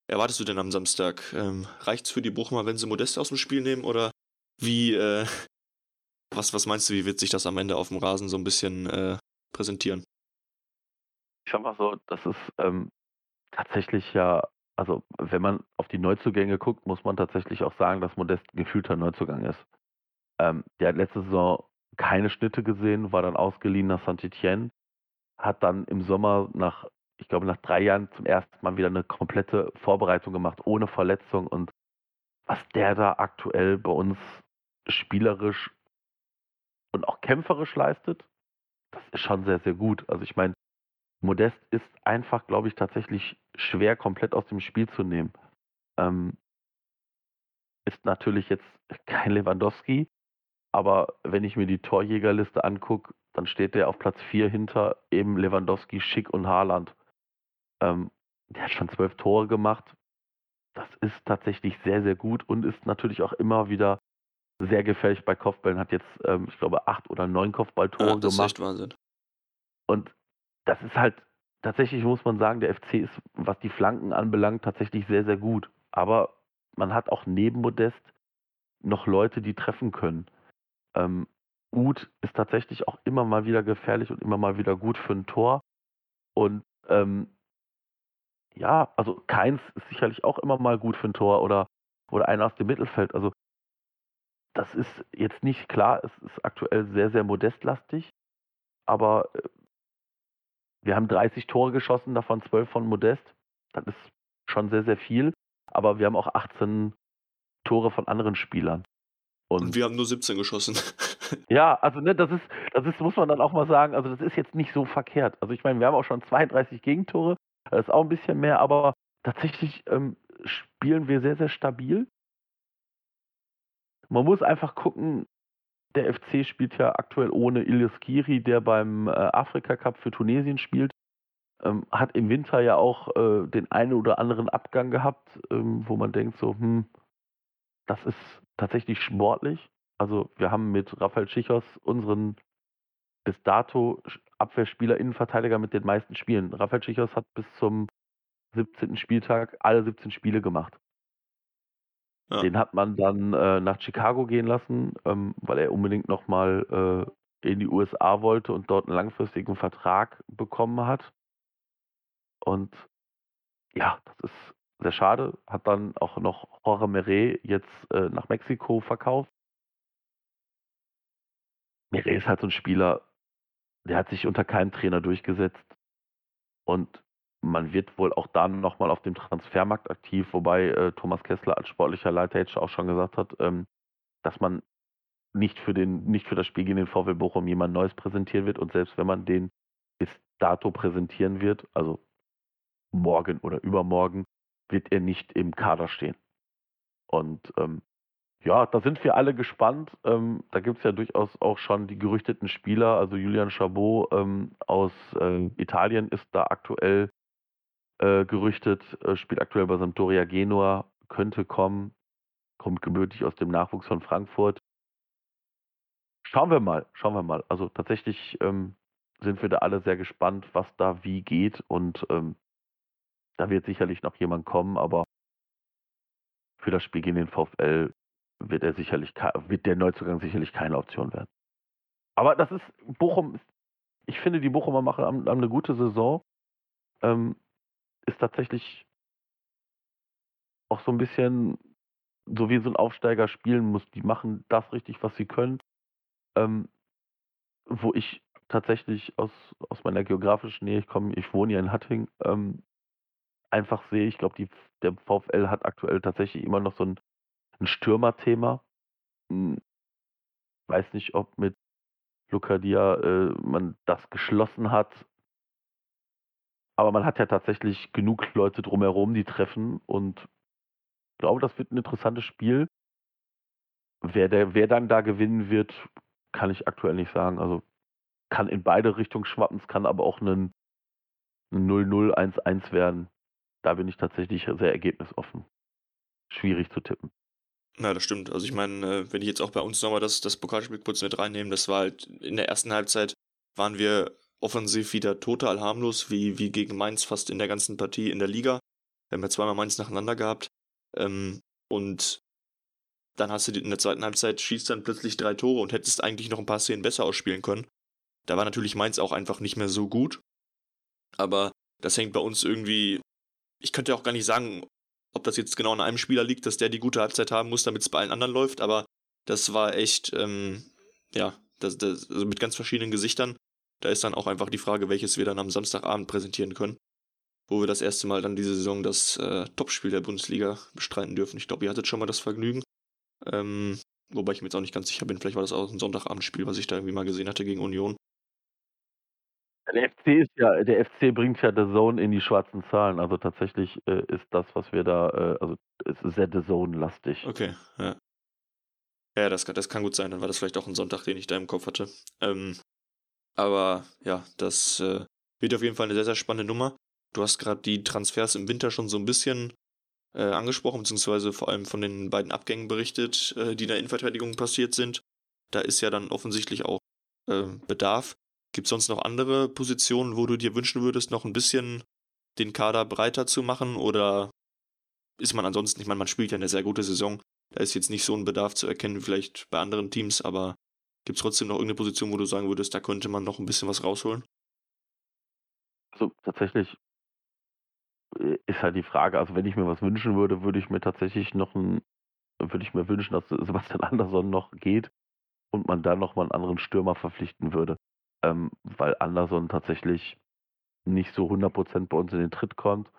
B: erwartest du denn am Samstag? Ähm, reicht's für die Bochumer, wenn sie Modest aus dem Spiel nehmen oder wie, äh, [LAUGHS] was, was meinst du, wie wird sich das am Ende auf dem Rasen so ein bisschen äh, präsentieren?
C: Ich sag mal so, das ist ähm, tatsächlich ja, also wenn man auf die Neuzugänge guckt, muss man tatsächlich auch sagen, dass Modest ein gefühlter Neuzugang ist. Ähm, der hat letzte Saison keine Schnitte gesehen, war dann ausgeliehen nach Saint-Etienne, hat dann im Sommer nach, ich glaube, nach drei Jahren zum ersten Mal wieder eine komplette Vorbereitung gemacht, ohne Verletzung. Und was der da aktuell bei uns spielerisch und auch kämpferisch leistet, das ist schon sehr, sehr gut. Also ich meine, Modest ist einfach, glaube ich, tatsächlich schwer komplett aus dem Spiel zu nehmen. Ähm, ist natürlich jetzt kein Lewandowski, aber wenn ich mir die Torjägerliste angucke, dann steht der auf Platz 4 hinter eben Lewandowski, Schick und Haaland. Ähm, der hat schon zwölf Tore gemacht. Das ist tatsächlich sehr, sehr gut und ist natürlich auch immer wieder sehr gefährlich bei Kopfbällen. Hat jetzt, ähm, ich glaube, acht oder neun Kopfballtore ja, das gemacht.
B: Ist echt Wahnsinn.
C: Und das ist halt, tatsächlich muss man sagen, der FC ist, was die Flanken anbelangt, tatsächlich sehr, sehr gut. Aber man hat auch neben Modest noch Leute, die treffen können. Ähm, Uth ist tatsächlich auch immer mal wieder gefährlich und immer mal wieder gut für ein Tor. Und ähm, ja, also Keins ist sicherlich auch immer mal gut für ein Tor oder, oder einer aus dem Mittelfeld. Also das ist jetzt nicht klar, es ist aktuell sehr, sehr modestlastig, aber äh, wir haben 30 Tore geschossen, davon 12 von Modest. Das ist schon sehr, sehr viel, aber wir haben auch 18 Tore von anderen Spielern.
B: Und, und wir haben nur 17 geschossen. [LAUGHS]
C: ja, also ne, das ist, das ist, muss man dann auch mal sagen, also das ist jetzt nicht so verkehrt. Also ich meine, wir haben auch schon 32 Gegentore, das ist auch ein bisschen mehr, aber tatsächlich ähm, spielen wir sehr, sehr stabil. Man muss einfach gucken, der FC spielt ja aktuell ohne Ilyas Kiri, der beim äh, Afrika Cup für Tunesien spielt. Ähm, hat im Winter ja auch äh, den einen oder anderen Abgang gehabt, ähm, wo man denkt so, hm, das ist tatsächlich sportlich. Also wir haben mit Rafael Schichos unseren bis dato Abwehrspieler, Innenverteidiger mit den meisten Spielen. Rafael Schichos hat bis zum 17. Spieltag alle 17 Spiele gemacht. Ja. Den hat man dann äh, nach Chicago gehen lassen, ähm, weil er unbedingt nochmal äh, in die USA wollte und dort einen langfristigen Vertrag bekommen hat. Und ja, das ist sehr schade. Hat dann auch noch Jorge Mere jetzt äh, nach Mexiko verkauft. Mere ist halt so ein Spieler, der hat sich unter keinem Trainer durchgesetzt. Und man wird wohl auch dann nochmal auf dem Transfermarkt aktiv, wobei äh, Thomas Kessler als sportlicher Leiter jetzt auch schon gesagt hat, ähm, dass man nicht für, den, nicht für das Spiel gegen den VW Bochum jemand Neues präsentieren wird. Und selbst wenn man den bis dato präsentieren wird, also morgen oder übermorgen, wird er nicht im Kader stehen. Und ähm, ja, da sind wir alle gespannt. Ähm, da gibt es ja durchaus auch schon die gerüchteten Spieler. Also Julian Chabot ähm, aus äh, Italien ist da aktuell äh, gerüchtet, äh, spielt aktuell bei Sampdoria Genua, könnte kommen, kommt gebürtig aus dem Nachwuchs von Frankfurt. Schauen wir mal, schauen wir mal. Also tatsächlich ähm, sind wir da alle sehr gespannt, was da wie geht und ähm, da wird sicherlich noch jemand kommen, aber für das Spiel gegen den VfL wird er sicherlich wird der Neuzugang sicherlich keine Option werden. Aber das ist Bochum. Ich finde, die Bochumer machen haben, eine gute Saison. Ähm, ist tatsächlich auch so ein bisschen so wie so ein Aufsteiger spielen muss. Die machen das richtig, was sie können. Ähm, wo ich tatsächlich aus, aus meiner geografischen Nähe, ich komme, ich wohne ja in Hatting, ähm, einfach sehe, ich glaube, der VfL hat aktuell tatsächlich immer noch so ein, ein Stürmerthema. Hm, weiß nicht, ob mit Lucadia äh, man das geschlossen hat. Aber man hat ja tatsächlich genug Leute drumherum, die treffen und ich glaube, das wird ein interessantes Spiel. Wer, der, wer dann da gewinnen wird, kann ich aktuell nicht sagen. Also kann in beide Richtungen schwappen, es kann aber auch ein 0-0, 1-1 werden. da bin ich tatsächlich sehr ergebnisoffen. Schwierig zu tippen.
B: Ja, das stimmt. Also ich meine, äh, wenn ich jetzt auch bei uns nochmal das, das Pokalspiel kurz mit reinnehme, das war halt in der ersten Halbzeit waren wir offensiv wieder total harmlos, wie, wie gegen Mainz fast in der ganzen Partie in der Liga. Wir haben ja zweimal Mainz nacheinander gehabt. Ähm, und dann hast du in der zweiten Halbzeit schießt dann plötzlich drei Tore und hättest eigentlich noch ein paar Szenen besser ausspielen können. Da war natürlich Mainz auch einfach nicht mehr so gut. Aber das hängt bei uns irgendwie. Ich könnte auch gar nicht sagen, ob das jetzt genau an einem Spieler liegt, dass der die gute Halbzeit haben muss, damit es bei allen anderen läuft, aber das war echt, ähm, ja, das, das, also mit ganz verschiedenen Gesichtern. Da ist dann auch einfach die Frage, welches wir dann am Samstagabend präsentieren können, wo wir das erste Mal dann diese Saison das äh, Topspiel der Bundesliga bestreiten dürfen. Ich glaube, ihr hattet schon mal das Vergnügen. Ähm, wobei ich mir jetzt auch nicht ganz sicher bin, vielleicht war das auch ein Sonntagabendspiel, was ich da irgendwie mal gesehen hatte gegen Union.
C: Der FC ist ja, der FC bringt ja The Zone in die schwarzen Zahlen. Also tatsächlich äh, ist das, was wir da, äh, also es ist sehr The Zone-lastig.
B: Okay, ja. Ja, das, das kann gut sein. Dann war das vielleicht auch ein Sonntag, den ich da im Kopf hatte. Ähm, aber ja, das äh, wird auf jeden Fall eine sehr, sehr spannende Nummer. Du hast gerade die Transfers im Winter schon so ein bisschen äh, angesprochen, beziehungsweise vor allem von den beiden Abgängen berichtet, äh, die in der Innenverteidigung passiert sind. Da ist ja dann offensichtlich auch äh, Bedarf. Gibt es sonst noch andere Positionen, wo du dir wünschen würdest, noch ein bisschen den Kader breiter zu machen? Oder ist man ansonsten, ich meine, man spielt ja eine sehr gute Saison. Da ist jetzt nicht so ein Bedarf zu erkennen, vielleicht bei anderen Teams, aber gibt es trotzdem noch irgendeine Position, wo du sagen würdest, da könnte man noch ein bisschen was rausholen?
C: Also tatsächlich äh, ist halt die Frage, also wenn ich mir was wünschen würde, würde ich mir tatsächlich noch ein, würde ich mir wünschen, dass Sebastian Andersson noch geht und man dann nochmal einen anderen Stürmer verpflichten würde ähm, weil Anderson tatsächlich nicht so 100% bei uns in den Tritt kommt.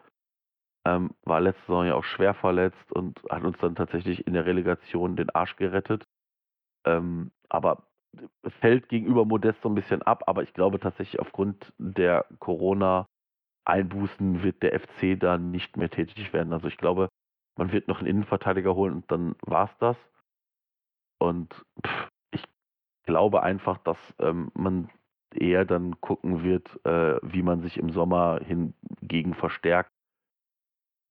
C: Ähm, war letzte Saison ja auch schwer verletzt und hat uns dann tatsächlich in der Relegation den Arsch gerettet. Ähm, aber fällt gegenüber Modest so ein bisschen ab, aber ich glaube tatsächlich aufgrund der Corona-Einbußen wird der FC da nicht mehr tätig werden. Also ich glaube, man wird noch einen Innenverteidiger holen und dann war es das. Und pff, ich glaube einfach, dass ähm, man eher dann gucken wird, äh, wie man sich im Sommer hingegen verstärkt.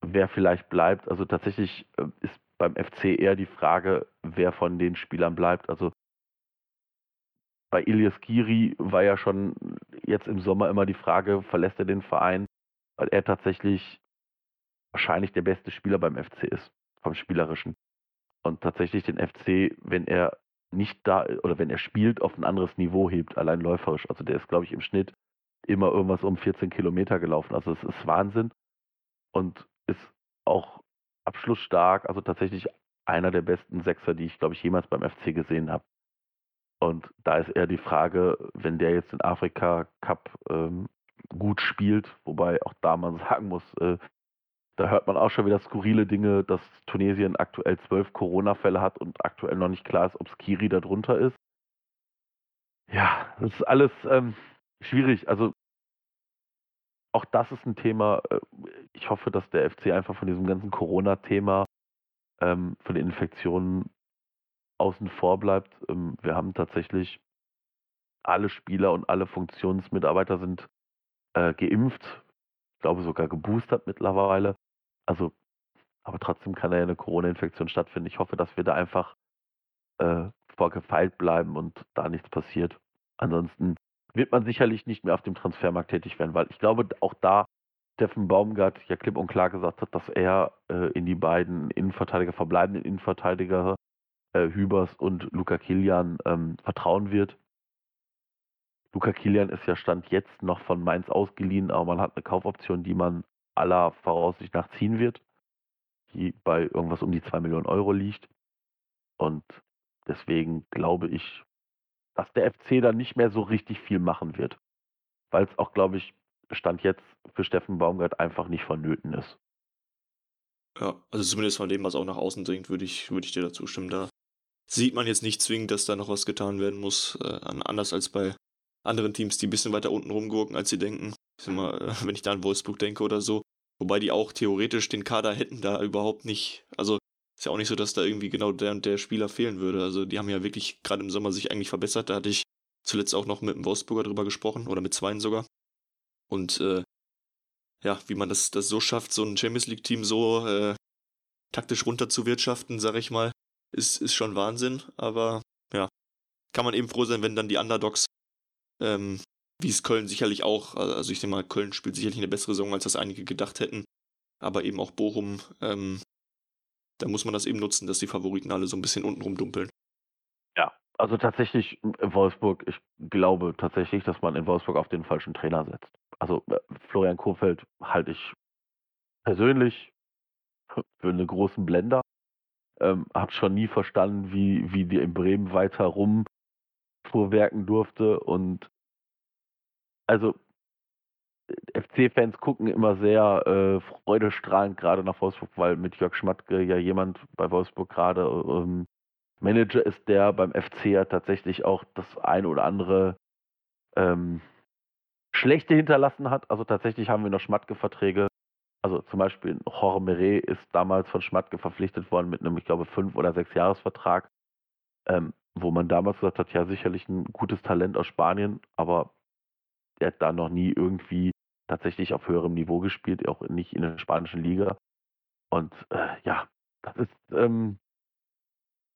C: Wer vielleicht bleibt, also tatsächlich äh, ist beim FC eher die Frage, wer von den Spielern bleibt. Also bei Ilias Giri war ja schon jetzt im Sommer immer die Frage, verlässt er den Verein, weil er tatsächlich wahrscheinlich der beste Spieler beim FC ist, vom Spielerischen. Und tatsächlich den FC, wenn er nicht da oder wenn er spielt, auf ein anderes Niveau hebt, allein läuferisch. Also der ist, glaube ich, im Schnitt immer irgendwas um 14 Kilometer gelaufen. Also es ist Wahnsinn und ist auch abschlussstark. Also tatsächlich einer der besten Sechser, die ich, glaube ich, jemals beim FC gesehen habe. Und da ist eher die Frage, wenn der jetzt den Afrika Cup ähm, gut spielt, wobei auch da man [LAUGHS] sagen muss, äh, da hört man auch schon wieder skurrile Dinge, dass Tunesien aktuell zwölf Corona-Fälle hat und aktuell noch nicht klar ist, ob Skiri da drunter ist. Ja, das ist alles ähm, schwierig. Also auch das ist ein Thema. Äh, ich hoffe, dass der FC einfach von diesem ganzen Corona-Thema, ähm, von den Infektionen außen vor bleibt. Ähm, wir haben tatsächlich alle Spieler und alle Funktionsmitarbeiter sind äh, geimpft. Ich glaube sogar geboostert mittlerweile. Also, aber trotzdem kann da ja eine Corona-Infektion stattfinden. Ich hoffe, dass wir da einfach äh, vorgefeilt bleiben und da nichts passiert. Ansonsten wird man sicherlich nicht mehr auf dem Transfermarkt tätig werden, weil ich glaube, auch da Steffen Baumgart ja klipp und klar gesagt hat, dass er äh, in die beiden Innenverteidiger, verbleibenden Innenverteidiger äh, Hübers und Luca Kilian ähm, vertrauen wird. Luca Kilian ist ja Stand jetzt noch von Mainz ausgeliehen, aber man hat eine Kaufoption, die man aller Voraussicht nach ziehen wird, die bei irgendwas um die 2 Millionen Euro liegt. Und deswegen glaube ich, dass der FC da nicht mehr so richtig viel machen wird. Weil es auch, glaube ich, Stand jetzt für Steffen Baumgart einfach nicht vonnöten ist.
B: Ja, also zumindest von dem, was auch nach außen dringt, würde ich, würde ich dir dazu stimmen. Da sieht man jetzt nicht zwingend, dass da noch was getan werden muss. Äh, anders als bei anderen Teams, die ein bisschen weiter unten rumgurken, als sie denken. Ich sag mal, äh, wenn ich da an Wolfsburg denke oder so. Wobei die auch theoretisch den Kader hätten da überhaupt nicht. Also ist ja auch nicht so, dass da irgendwie genau der und der Spieler fehlen würde. Also die haben ja wirklich gerade im Sommer sich eigentlich verbessert. Da hatte ich zuletzt auch noch mit dem Wolfsburger drüber gesprochen oder mit zweien sogar. Und äh, ja, wie man das, das so schafft, so ein Champions League-Team so äh, taktisch runterzuwirtschaften, sag ich mal, ist, ist schon Wahnsinn. Aber ja, kann man eben froh sein, wenn dann die Underdogs, ähm, wie es Köln sicherlich auch, also ich denke mal, Köln spielt sicherlich eine bessere Saison, als das einige gedacht hätten. Aber eben auch Bochum, ähm, da muss man das eben nutzen, dass die Favoriten alle so ein bisschen unten rumdumpeln.
C: Ja, also tatsächlich in Wolfsburg, ich glaube tatsächlich, dass man in Wolfsburg auf den falschen Trainer setzt. Also äh, Florian Kohfeldt halte ich persönlich für einen großen Blender. Ähm, hab schon nie verstanden, wie, wie die in Bremen weiter rumfuhrwerken durfte. Und also FC-Fans gucken immer sehr äh, freudestrahlend gerade nach Wolfsburg, weil mit Jörg Schmatke ja jemand bei Wolfsburg gerade ähm, Manager ist, der beim FC ja tatsächlich auch das eine oder andere ähm, Schlechte hinterlassen hat. Also tatsächlich haben wir noch Schmatke-Verträge. Also zum Beispiel Jorge Meret ist damals von Schmatke verpflichtet worden mit einem, ich glaube, fünf oder sechs Jahresvertrag, ähm, wo man damals gesagt hat, ja sicherlich ein gutes Talent aus Spanien, aber der hat da noch nie irgendwie tatsächlich auf höherem Niveau gespielt, auch nicht in der spanischen Liga. Und äh, ja, das ist ähm,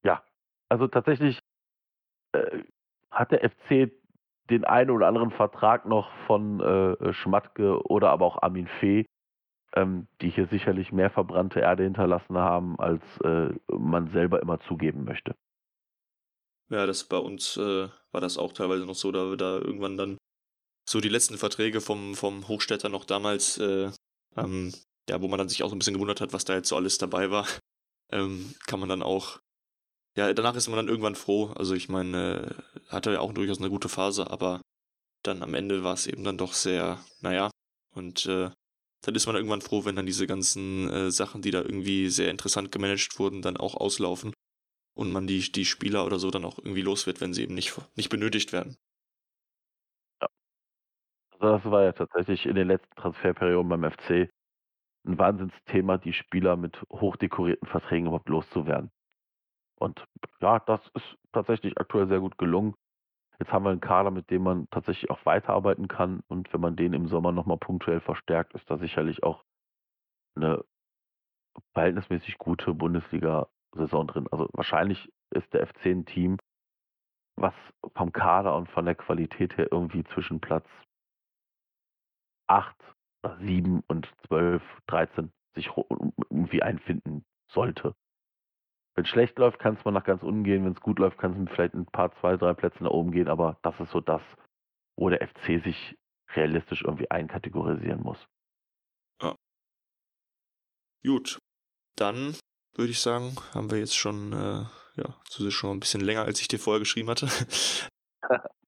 C: ja also tatsächlich äh, hat der FC den einen oder anderen Vertrag noch von äh, Schmatke oder aber auch Armin Fee, ähm, die hier sicherlich mehr verbrannte Erde hinterlassen haben, als äh, man selber immer zugeben möchte.
B: Ja, das bei uns äh, war das auch teilweise noch so, da wir da irgendwann dann so die letzten Verträge vom, vom Hochstädter noch damals, äh, ähm, ja, wo man dann sich auch so ein bisschen gewundert hat, was da jetzt so alles dabei war, [LAUGHS] ähm, kann man dann auch ja, danach ist man dann irgendwann froh. Also ich meine, äh, hatte ja auch durchaus eine gute Phase, aber dann am Ende war es eben dann doch sehr, naja, und äh, dann ist man irgendwann froh, wenn dann diese ganzen äh, Sachen, die da irgendwie sehr interessant gemanagt wurden, dann auch auslaufen und man die, die Spieler oder so dann auch irgendwie los wird, wenn sie eben nicht, nicht benötigt werden.
C: Also das war ja tatsächlich in den letzten Transferperioden beim FC ein Wahnsinnsthema, die Spieler mit hochdekorierten Verträgen überhaupt loszuwerden. Und ja, das ist tatsächlich aktuell sehr gut gelungen. Jetzt haben wir einen Kader, mit dem man tatsächlich auch weiterarbeiten kann. Und wenn man den im Sommer nochmal punktuell verstärkt, ist da sicherlich auch eine verhältnismäßig gute Bundesliga-Saison drin. Also wahrscheinlich ist der FC ein Team, was vom Kader und von der Qualität her irgendwie zwischen Platz 8, 7 und 12, 13 sich irgendwie einfinden sollte. Wenn es schlecht läuft, kann es mal nach ganz unten gehen. Wenn es gut läuft, kann es vielleicht ein paar, zwei, drei Plätze nach oben gehen. Aber das ist so das, wo der FC sich realistisch irgendwie einkategorisieren muss.
B: Ja. Gut. Dann würde ich sagen, haben wir jetzt schon, äh, ja, schon ein bisschen länger, als ich dir vorher geschrieben hatte. [LAUGHS]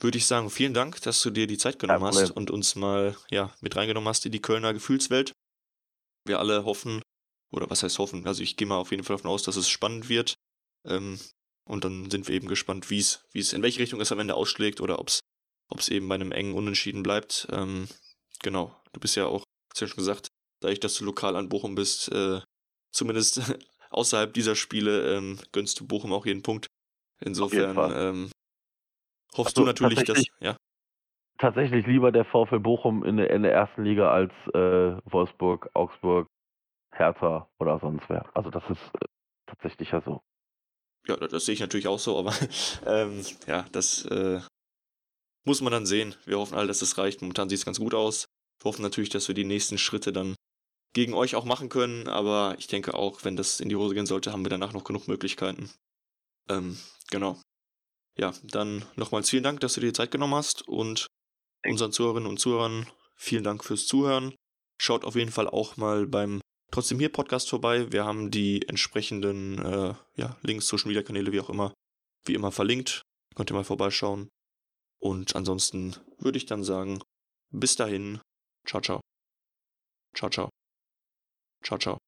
B: würde ich sagen, vielen Dank, dass du dir die Zeit genommen hast und uns mal ja, mit reingenommen hast in die Kölner Gefühlswelt. Wir alle hoffen, oder was heißt hoffen? Also ich gehe mal auf jeden Fall davon aus, dass es spannend wird. Ähm, und dann sind wir eben gespannt, wie es, wie es, in welche Richtung es am Ende ausschlägt oder ob es, ob es eben bei einem engen Unentschieden bleibt. Ähm, genau. Du bist ja auch, hast ja schon gesagt, da ich, dass du lokal an Bochum bist, äh, zumindest [LAUGHS] außerhalb dieser Spiele ähm, gönnst du Bochum auch jeden Punkt. Insofern ähm, hoffst also, du natürlich, dass, ja.
C: Tatsächlich lieber der VfL Bochum in der, in der ersten Liga als äh, Wolfsburg, Augsburg, Hertha oder sonst wer. Also das ist äh, tatsächlich ja so.
B: Ja, das, das sehe ich natürlich auch so, aber [LAUGHS] ähm, ja, das äh, muss man dann sehen. Wir hoffen alle, dass es reicht. Momentan sieht es ganz gut aus. Wir hoffen natürlich, dass wir die nächsten Schritte dann gegen euch auch machen können, aber ich denke auch, wenn das in die Hose gehen sollte, haben wir danach noch genug Möglichkeiten. Ähm, genau. Ja, dann nochmals vielen Dank, dass du dir die Zeit genommen hast und unseren Zuhörerinnen und Zuhörern vielen Dank fürs Zuhören. Schaut auf jeden Fall auch mal beim trotzdem hier Podcast vorbei. Wir haben die entsprechenden äh, ja, Links, Social Media Kanäle, wie auch immer, wie immer verlinkt. Könnt ihr mal vorbeischauen. Und ansonsten würde ich dann sagen, bis dahin. Ciao, ciao. Ciao, ciao. Ciao, ciao.